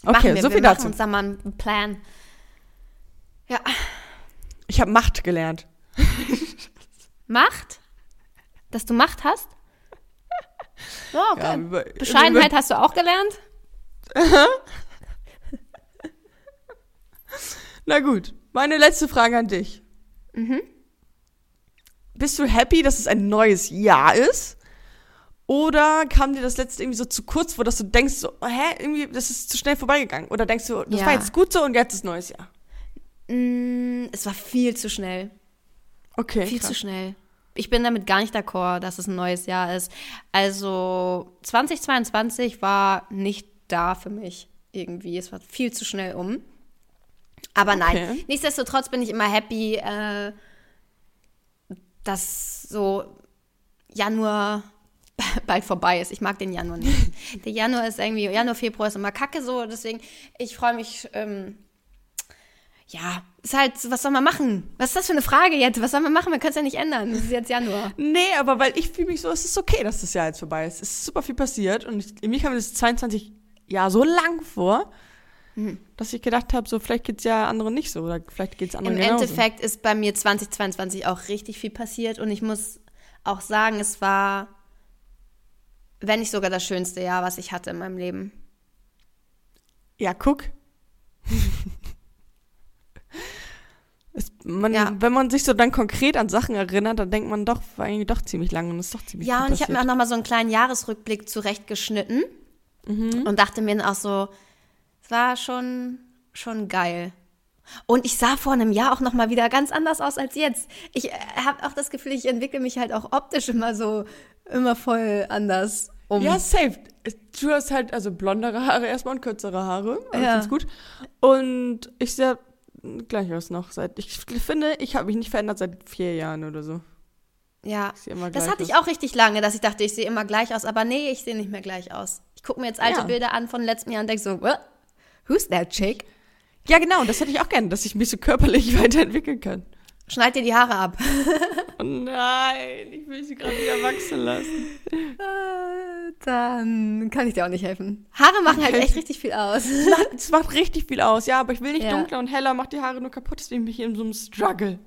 Okay, machen wir. so wir viel machen dazu. uns da mal einen Plan. Ja, Ich habe Macht gelernt. Macht? Dass du Macht hast? Ja, okay. Ja, über- Bescheidenheit hast du auch gelernt? Na gut, meine letzte Frage an dich. Mhm. Bist du happy, dass es ein neues Jahr ist? Oder kam dir das letzte irgendwie so zu kurz vor, dass du denkst, so, hä, irgendwie, das ist zu schnell vorbeigegangen? Oder denkst du, das Ja. war jetzt gut so und jetzt ist neues Jahr? Mm, es war viel zu schnell. Okay. Viel krass. zu schnell. Ich bin damit gar nicht d'accord, dass es ein neues Jahr ist. Also 2022 war nicht da für mich irgendwie. Es war viel zu schnell um. Aber nein, Okay. nichtsdestotrotz bin ich immer happy, äh, dass so Januar bald vorbei ist. Ich mag den Januar nicht. Der Januar ist irgendwie, Januar, Februar ist immer kacke so, deswegen, ich freue mich, ähm, ja, ist halt, was soll man machen? Was ist das für eine Frage jetzt? Was soll man machen? Wir können es ja nicht ändern. Es ist jetzt Januar. Nee, aber weil ich fühle mich so, es ist okay, dass das Jahr jetzt vorbei ist. Es ist super viel passiert und ich, mir kam das 22 Jahr so lang vor, Hm. dass ich gedacht habe, so vielleicht geht's ja anderen nicht so oder vielleicht geht's anderen Im genauso. Endeffekt ist bei mir 2022 auch richtig viel passiert und ich muss auch sagen, es war, wenn nicht sogar das schönste Jahr, was ich hatte in meinem Leben. Ja, guck. es, man, Ja. Wenn man sich so dann konkret an Sachen erinnert, dann denkt man doch, war irgendwie doch ziemlich lang und ist doch ziemlich Ja, und ich habe mir auch nochmal so einen kleinen Jahresrückblick zurechtgeschnitten Mhm. und dachte mir dann auch so, es war schon, schon geil. Und ich sah vor einem Jahr auch nochmal wieder ganz anders aus als jetzt. Ich habe auch das Gefühl, ich entwickle mich halt auch optisch immer so, immer voll anders um. Ja, safe. Du hast halt also blondere Haare erstmal und kürzere Haare. Ja. Ganz gut. Und ich sehe gleich aus noch seit. Ich finde, ich habe mich nicht verändert seit vier Jahren oder so. Ja, das hatte ich auch richtig lange, dass ich dachte, ich sehe immer gleich aus. Aber nee, ich sehe nicht mehr gleich aus. Ich gucke mir jetzt alte Ja. Bilder an von letztem Jahr und denke so, What? who's that chick? Ja, genau. Das hätte ich auch gerne, dass ich mich so körperlich weiterentwickeln kann. Schneid dir die Haare ab. Oh nein, ich will sie gerade wieder wachsen lassen. Dann kann ich dir auch nicht helfen. Haare machen halt echt richtig viel aus. Es macht, richtig viel aus, ja, aber ich will nicht Ja. dunkler und heller, macht die Haare nur kaputt, deswegen bin ich in so einem Struggle.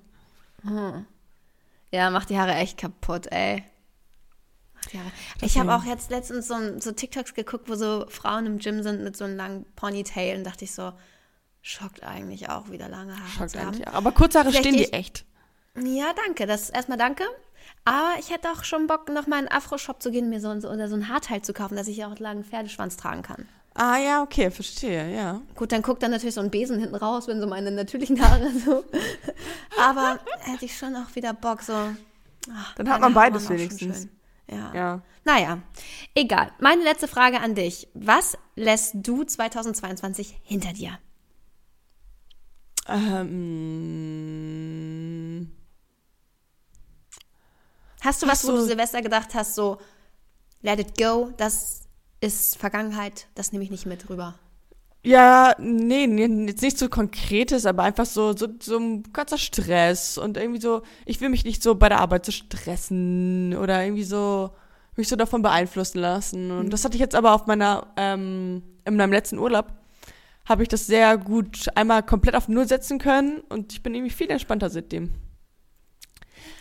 Ja, macht die Haare echt kaputt, ey. Macht die Haare. Ich habe auch jetzt letztens so, so TikToks geguckt, wo so Frauen im Gym sind mit so einem langen Ponytail und dachte ich so, schockt eigentlich auch wieder lange Haare Schockt zu haben. eigentlich. Aber kurze Haare Vielleicht stehen die echt. Ja, danke. Das erstmal danke. Aber ich hätte auch schon Bock, noch mal in einen Afro-Shop zu gehen, mir so, so, oder so ein Haarteil zu kaufen, dass ich auch einen langen Pferdeschwanz tragen kann. Ah ja, okay, verstehe, ja. Gut, dann guckt dann natürlich so ein Besen hinten raus, wenn so meine natürlichen Haare so. Aber hätte ich schon auch wieder Bock, so. ach, Dann hat man beides auch wenigstens. Ja. Ja. Naja, egal. Meine letzte Frage an dich. Was lässt du 2022 hinter dir? Ähm, Hast du was, wo du. Silvester gedacht hast, so, let it go, das ist Vergangenheit, das nehme ich nicht mit rüber? ja, nee, nee, jetzt nicht so konkretes, aber einfach so, so, so ein ganzer Stress und irgendwie so, ich will mich nicht so bei der Arbeit so stressen oder irgendwie so, mich so davon beeinflussen lassen. Und das hatte ich jetzt aber auf meiner, ähm, in meinem letzten Urlaub, habe ich das sehr gut einmal komplett auf Null setzen können und ich bin irgendwie viel entspannter seitdem.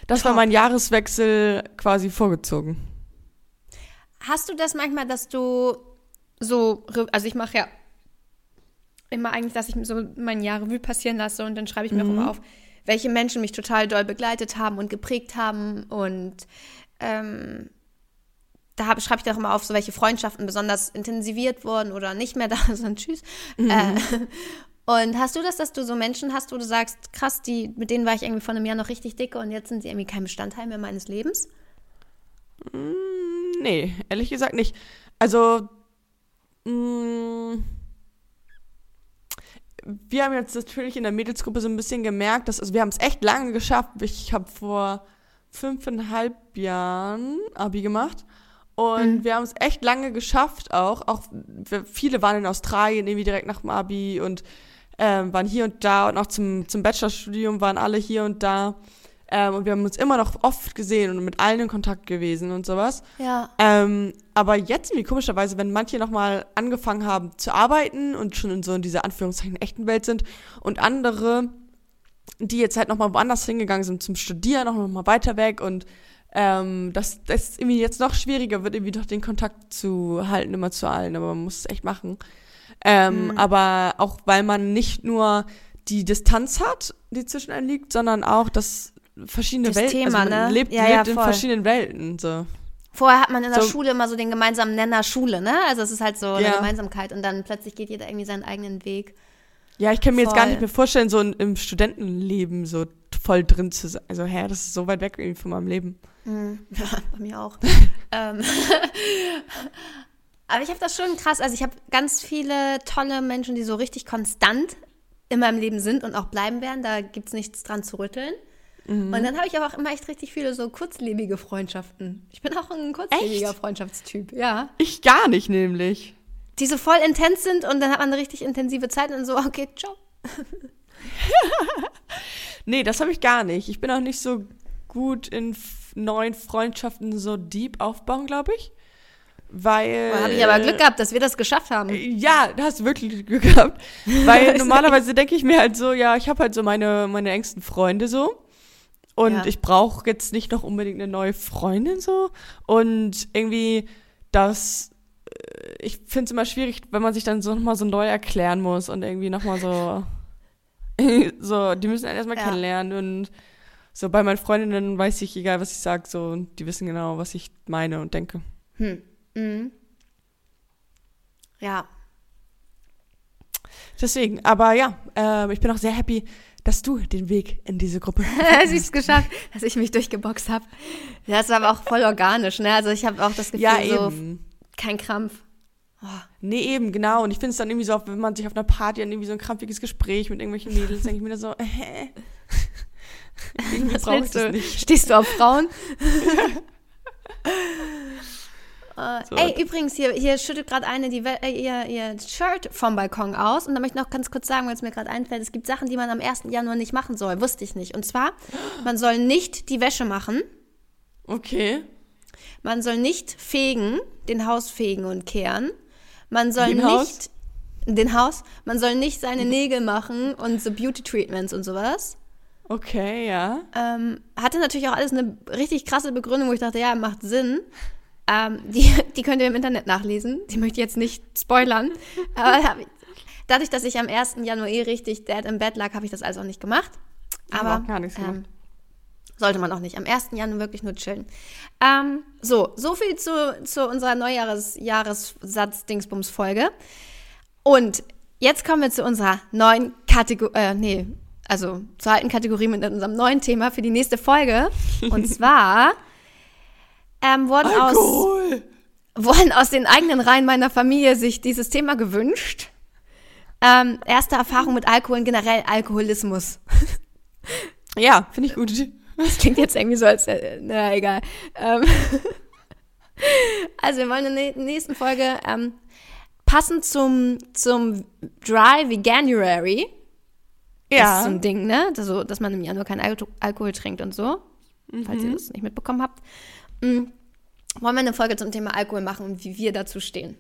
das war Top. mein Jahreswechsel quasi vorgezogen. Hast du das manchmal, dass du so, also ich mache ja immer eigentlich, dass ich so mein Jahr Revue passieren lasse und dann schreibe ich mir auch immer auf, welche Menschen mich total doll begleitet haben und geprägt haben und ähm, da schreibe ich doch immer auf, so welche Freundschaften besonders intensiviert wurden oder nicht mehr da sind. Tschüss. Äh, und hast du das, dass du so Menschen hast, wo du sagst, krass, die, mit denen war ich irgendwie vor einem Jahr noch richtig dicke und jetzt sind sie irgendwie kein Bestandteil mehr meines Lebens? Nee, ehrlich gesagt nicht. Also, mh, wir haben jetzt natürlich in der Mädelsgruppe so ein bisschen gemerkt, dass also wir haben es echt lange geschafft. Ich habe vor fünfeinhalb Jahren Abi gemacht und wir haben es echt lange geschafft auch. Auch viele waren in Australien irgendwie direkt nach dem Abi und ähm, waren hier und da und auch zum, zum Bachelorstudium waren alle hier und da. Ähm, und wir haben uns immer noch oft gesehen und mit allen in Kontakt gewesen und sowas. Ja. Ähm, aber jetzt irgendwie komischerweise, wenn manche nochmal angefangen haben zu arbeiten und schon in so in dieser Anführungszeichen echten Welt sind und andere, die jetzt halt nochmal woanders hingegangen sind zum Studieren, auch nochmal weiter weg und ähm, das, das irgendwie jetzt noch schwieriger wird, irgendwie doch den Kontakt zu halten, immer zu allen, aber man muss es echt machen. Ähm, Aber auch weil man nicht nur die Distanz hat, die zwischen einem liegt, sondern auch das verschiedene Das Welten. Thema, also man ne? lebt, Ja, ja, lebt in voll. verschiedenen Welten. So. Vorher hat man in der So- Schule immer so den gemeinsamen Nenner Schule, ne? Also es ist halt so eine Ja. Gemeinsamkeit und dann plötzlich geht jeder irgendwie seinen eigenen Weg. Ja, ich kann mir jetzt gar Voll. nicht mehr vorstellen, so in, im Studentenleben so voll drin zu sein. Also, hä, das ist so weit weg irgendwie von meinem Leben. Ja, bei mir auch. ähm. Aber ich habe das schon krass. Also ich habe ganz viele tolle Menschen, die so richtig konstant in meinem Leben sind und auch bleiben werden. Da gibt es nichts dran zu rütteln. Und dann habe ich aber auch immer echt richtig viele so kurzlebige Freundschaften. Ich bin auch ein kurzlebiger Echt? Freundschaftstyp, ja. Ich gar nicht, nämlich. Die so voll intens sind und dann hat man eine richtig intensive Zeit und so, okay, ciao. Nee, das habe ich gar nicht. Ich bin auch nicht so gut in neuen Freundschaften so deep aufbauen, glaube ich. Weil. Da habe ich aber Glück gehabt, dass wir das geschafft haben. Ja, da hast du wirklich Glück gehabt. Weil normalerweise denke ich mir halt so, ja, ich habe halt so meine, meine engsten Freunde so. Und Ja. ich brauche jetzt nicht noch unbedingt eine neue Freundin so. Und irgendwie das, äh, ich finde es immer schwierig, wenn man sich dann so nochmal so neu erklären muss und irgendwie nochmal so, so, die müssen einen erstmal Ja. kennenlernen und so bei meinen Freundinnen weiß ich, egal was ich sage, so, die wissen genau, was ich meine und denke. Hm. Mhm. Ja, Deswegen, aber ja, ähm, ich bin auch sehr happy, dass du den Weg in diese Gruppe ich es geschafft, dass ich mich durchgeboxt habe. Das war aber auch voll organisch, ne? Also ich habe auch das Gefühl, Ja, so kein Krampf. Nee, eben, genau. Und ich finde es dann irgendwie so, wenn man sich auf einer Party dann irgendwie so ein krampfiges Gespräch mit irgendwelchen Mädels, denke ich mir da so, hä? irgendwie Was willst du? nicht. Stehst du auf Frauen? Äh, So. Ey, übrigens, hier, hier schüttet gerade eine die, äh, ihr, ihr Shirt vom Balkon aus. Und da möchte ich noch ganz kurz sagen, weil es mir gerade einfällt, es gibt Sachen, die man am 1. Januar nicht machen soll. Wusste ich nicht. Und zwar, man soll nicht die Wäsche machen. Okay. Man soll nicht fegen, den Haus fegen und kehren. Man soll Den nicht Haus? den Haus, man soll nicht seine Nägel machen und so Beauty Treatments und sowas. Okay, ja. Ähm, hatte natürlich auch alles eine richtig krasse Begründung, wo ich dachte, ja, macht Sinn. Ähm, die, die könnt ihr im Internet nachlesen. Die möchte ich jetzt nicht spoilern. Aber dadurch, dass ich am 1. Januar eh richtig dead im Bett lag, habe ich das also auch nicht gemacht. Aber auch gar nichts ähm, gemacht. Sollte man auch nicht. Am 1. Januar wirklich nur chillen. Ähm, so, so viel zu, zu unserer Neujahres-Jahressatz-Dingsbums-Folge. Und jetzt kommen wir zu unserer neuen Kategorie, äh, nee, also zur alten Kategorie mit unserem neuen Thema für die nächste Folge. Und zwar ähm, wurden, aus, Alkohol! wurden aus den eigenen Reihen meiner Familie sich dieses Thema gewünscht. Ähm, erste Erfahrung mit Alkohol und generell Alkoholismus. Ja, finde ich gut. Das klingt jetzt irgendwie so, als, äh, na egal. Ähm, also wir wollen in der nä- nächsten Folge ähm, passend zum, zum Dry Veganuary, das ist Ja. so ein Ding, ne? Also, dass man im Januar keinen Alko Alkohol trinkt und so, falls ihr das nicht mitbekommen habt. Mm, wollen wir eine Folge zum Thema Alkohol machen und wie wir dazu stehen.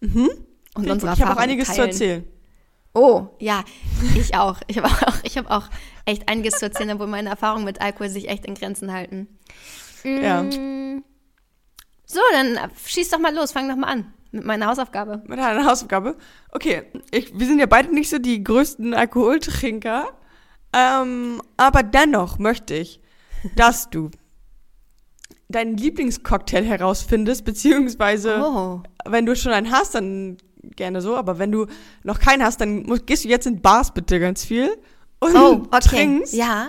Und Finde ich unsere gut. Ich habe auch einiges zu teilen. erzählen. Oh, ja, ich auch. Ich habe auch, ich hab auch echt einiges zu erzählen, obwohl meine Erfahrungen mit Alkohol sich echt in Grenzen halten. Ja. Mm. So, dann schieß doch mal los, fang doch mal an mit meiner Hausaufgabe. Mit einer Hausaufgabe. Okay, ich, wir sind ja beide nicht so die größten Alkoholtrinker. Ähm, aber dennoch möchte ich, dass du deinen Lieblingscocktail herausfindest, beziehungsweise Oh. wenn du schon einen hast, dann gerne so, aber wenn du noch keinen hast, dann musst, gehst du jetzt in Bars bitte ganz viel und Oh, okay. trinkst. Ja.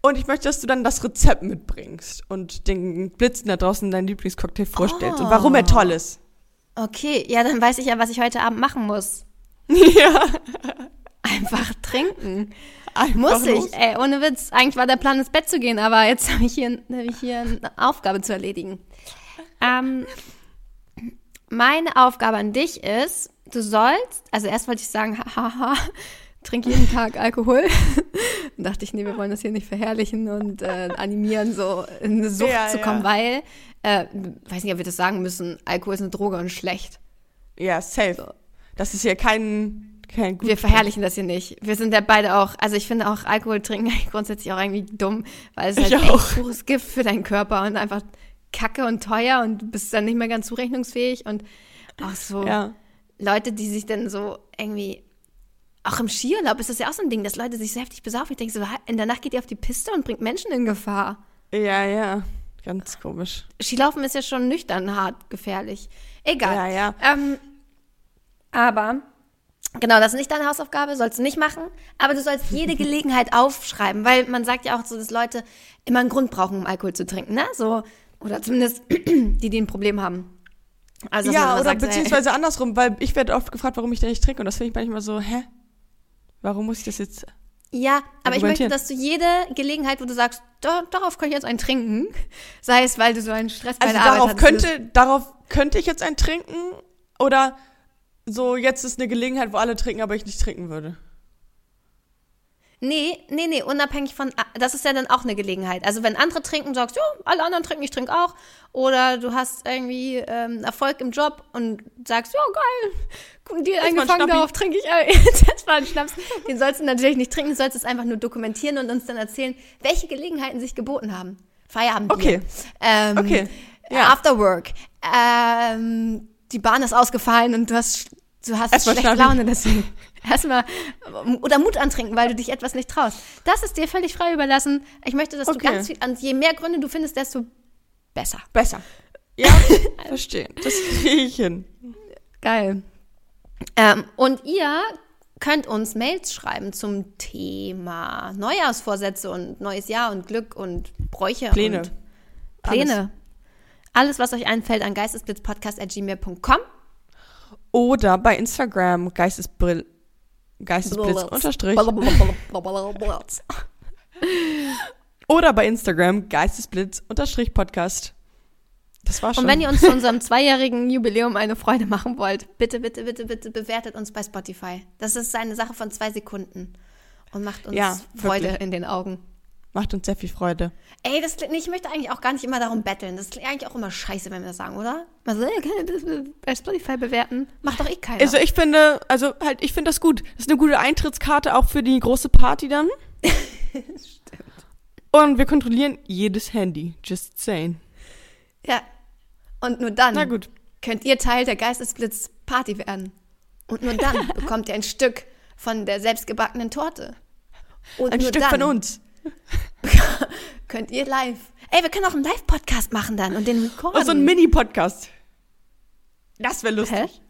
Und ich möchte, dass du dann das Rezept mitbringst und den Blitzen da draußen deinen Lieblingscocktail vorstellst und warum er toll ist. Okay, ja, dann weiß ich ja, was ich heute Abend machen muss. ja. Einfach trinken. Einfach Muss los. ich, ey, ohne Witz. Eigentlich war der Plan, ins Bett zu gehen, aber jetzt habe ich, hier- hab ich hier eine Aufgabe zu erledigen. Ähm, meine Aufgabe an dich ist, du sollst, also erst wollte ich sagen, haha, trink jeden Tag Alkohol. Dann dachte ich, nee, wir wollen das hier nicht verherrlichen und äh, animieren, so in eine Sucht Ja, zu ja. kommen, weil, äh, weiß nicht, ob wir das sagen müssen, Alkohol ist eine Droge und schlecht. Ja, safe. Das ist ja kein, kein gut. Wir verherrlichen das hier nicht. Wir sind ja beide auch, also ich finde auch Alkohol trinken grundsätzlich auch irgendwie dumm, weil es Ich halt auch. echt pures Gift für deinen Körper und einfach kacke und teuer und bist dann nicht mehr ganz zurechnungsfähig und auch so Ja. Leute, die sich dann so irgendwie, auch im Skiurlaub ist das ja auch so ein Ding, dass Leute sich so heftig besaufen. Ich denke so, in der Nacht geht ihr auf die Piste und bringt Menschen in Gefahr. Ja, ja. Ganz komisch. Skilaufen ist ja schon nüchtern hart gefährlich. Egal. Ja, ja. Ähm, aber, genau, das ist nicht deine Hausaufgabe, sollst du nicht machen. Aber du sollst jede Gelegenheit aufschreiben, weil man sagt ja auch so, dass Leute immer einen Grund brauchen, um Alkohol zu trinken, ne? So, oder zumindest die, die ein Problem haben. Also, ja, oder sagt, so, hey, beziehungsweise andersrum, weil ich werde oft gefragt, warum ich denn nicht trinke und das finde ich manchmal so, hä? Warum muss ich das jetzt? Ja, aber ich möchte, dass du jede Gelegenheit, wo du sagst, "Da- darauf kann ich jetzt einen trinken, sei es, weil du so einen Stress bei Also der Arbeit darauf hattest, könnte, darauf könnte ich jetzt einen trinken oder so, jetzt ist eine Gelegenheit, wo alle trinken, aber ich nicht trinken würde. Nee, nee, nee, unabhängig von, das ist ja dann auch eine Gelegenheit. Also wenn andere trinken, sagst du, ja, alle anderen trinken, ich trinke auch. Oder du hast irgendwie ähm, Erfolg im Job und sagst, ja, geil, ein eingefangen, Schnappi. darauf trinke ich, jetzt mal einen Schnaps. Den sollst du natürlich nicht trinken, du sollst es einfach nur dokumentieren und uns dann erzählen, welche Gelegenheiten sich geboten haben. Feierabend. Okay. Ähm, Okay, ja. After Work. Ähm, die Bahn ist ausgefallen und du hast, du hast Erstmal schlechte. Laune deswegen. Erstmal oder Mut antrinken, weil du dich etwas nicht traust. Das ist dir völlig frei überlassen. Ich möchte, dass Okay. du ganz viel, und je mehr Gründe du findest, desto besser. Besser. Ja, verstehe. Das kriege ich hin. Geil. Ähm, und ihr könnt uns Mails schreiben zum Thema Neujahrsvorsätze und neues Jahr und Glück und Bräuche Pläne. und Pläne. Alles, was euch einfällt, an geistesblitzpodcast.gmail.com. Oder bei Instagram Geistesbrill, Geistesblitz unterstrich. Oder bei Instagram Geistesblitz unterstrich Podcast. Das war schon. Und wenn ihr uns zu unserem zweijährigen Jubiläum eine Freude machen wollt, bitte, bitte, bitte, bitte bewertet uns bei Spotify. Das ist eine Sache von zwei Sekunden und macht uns Ja, Freude in den Augen. Macht uns sehr viel Freude. Ey, das, klingt- ich möchte eigentlich auch gar nicht immer darum betteln. Das klingt eigentlich auch immer scheiße, wenn wir das sagen, oder? Also, bei Spotify bewerten? Macht doch eh keiner. Also ich finde, also halt, ich finde das gut. Das ist eine gute Eintrittskarte auch für die große Party dann. Und wir kontrollieren jedes Handy. Just saying. ja. Und nur dann Na gut. könnt ihr Teil der Geistesblitz Party werden. Und nur dann bekommt ihr ein Stück von der selbstgebackenen Torte. Und Ein nur Stück dann von uns. könnt ihr live. Ey, wir können auch einen Live-Podcast machen dann und den recorden. Und so ein Mini-Podcast. Das wäre lustig.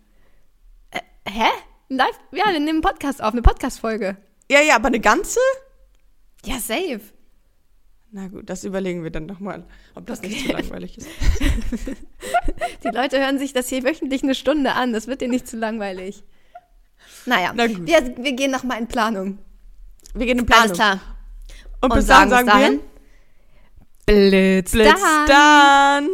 Hä? Hä? Ein Live? Ja, wir nehmen einen Podcast auf, eine Podcast-Folge. Ja, ja, aber eine ganze? Ja, safe. Na gut, das überlegen wir dann nochmal, ob das nicht zu langweilig ist. Die Leute hören sich das hier wöchentlich eine Stunde an. Das wird dir nicht zu langweilig. Naja, Na gut. Wir, wir gehen nochmal in Planung. Wir gehen in Planung. Alles klar. Und, bis und sagen, dann sagen dahin, wir Blitz, Blitz dann. dann.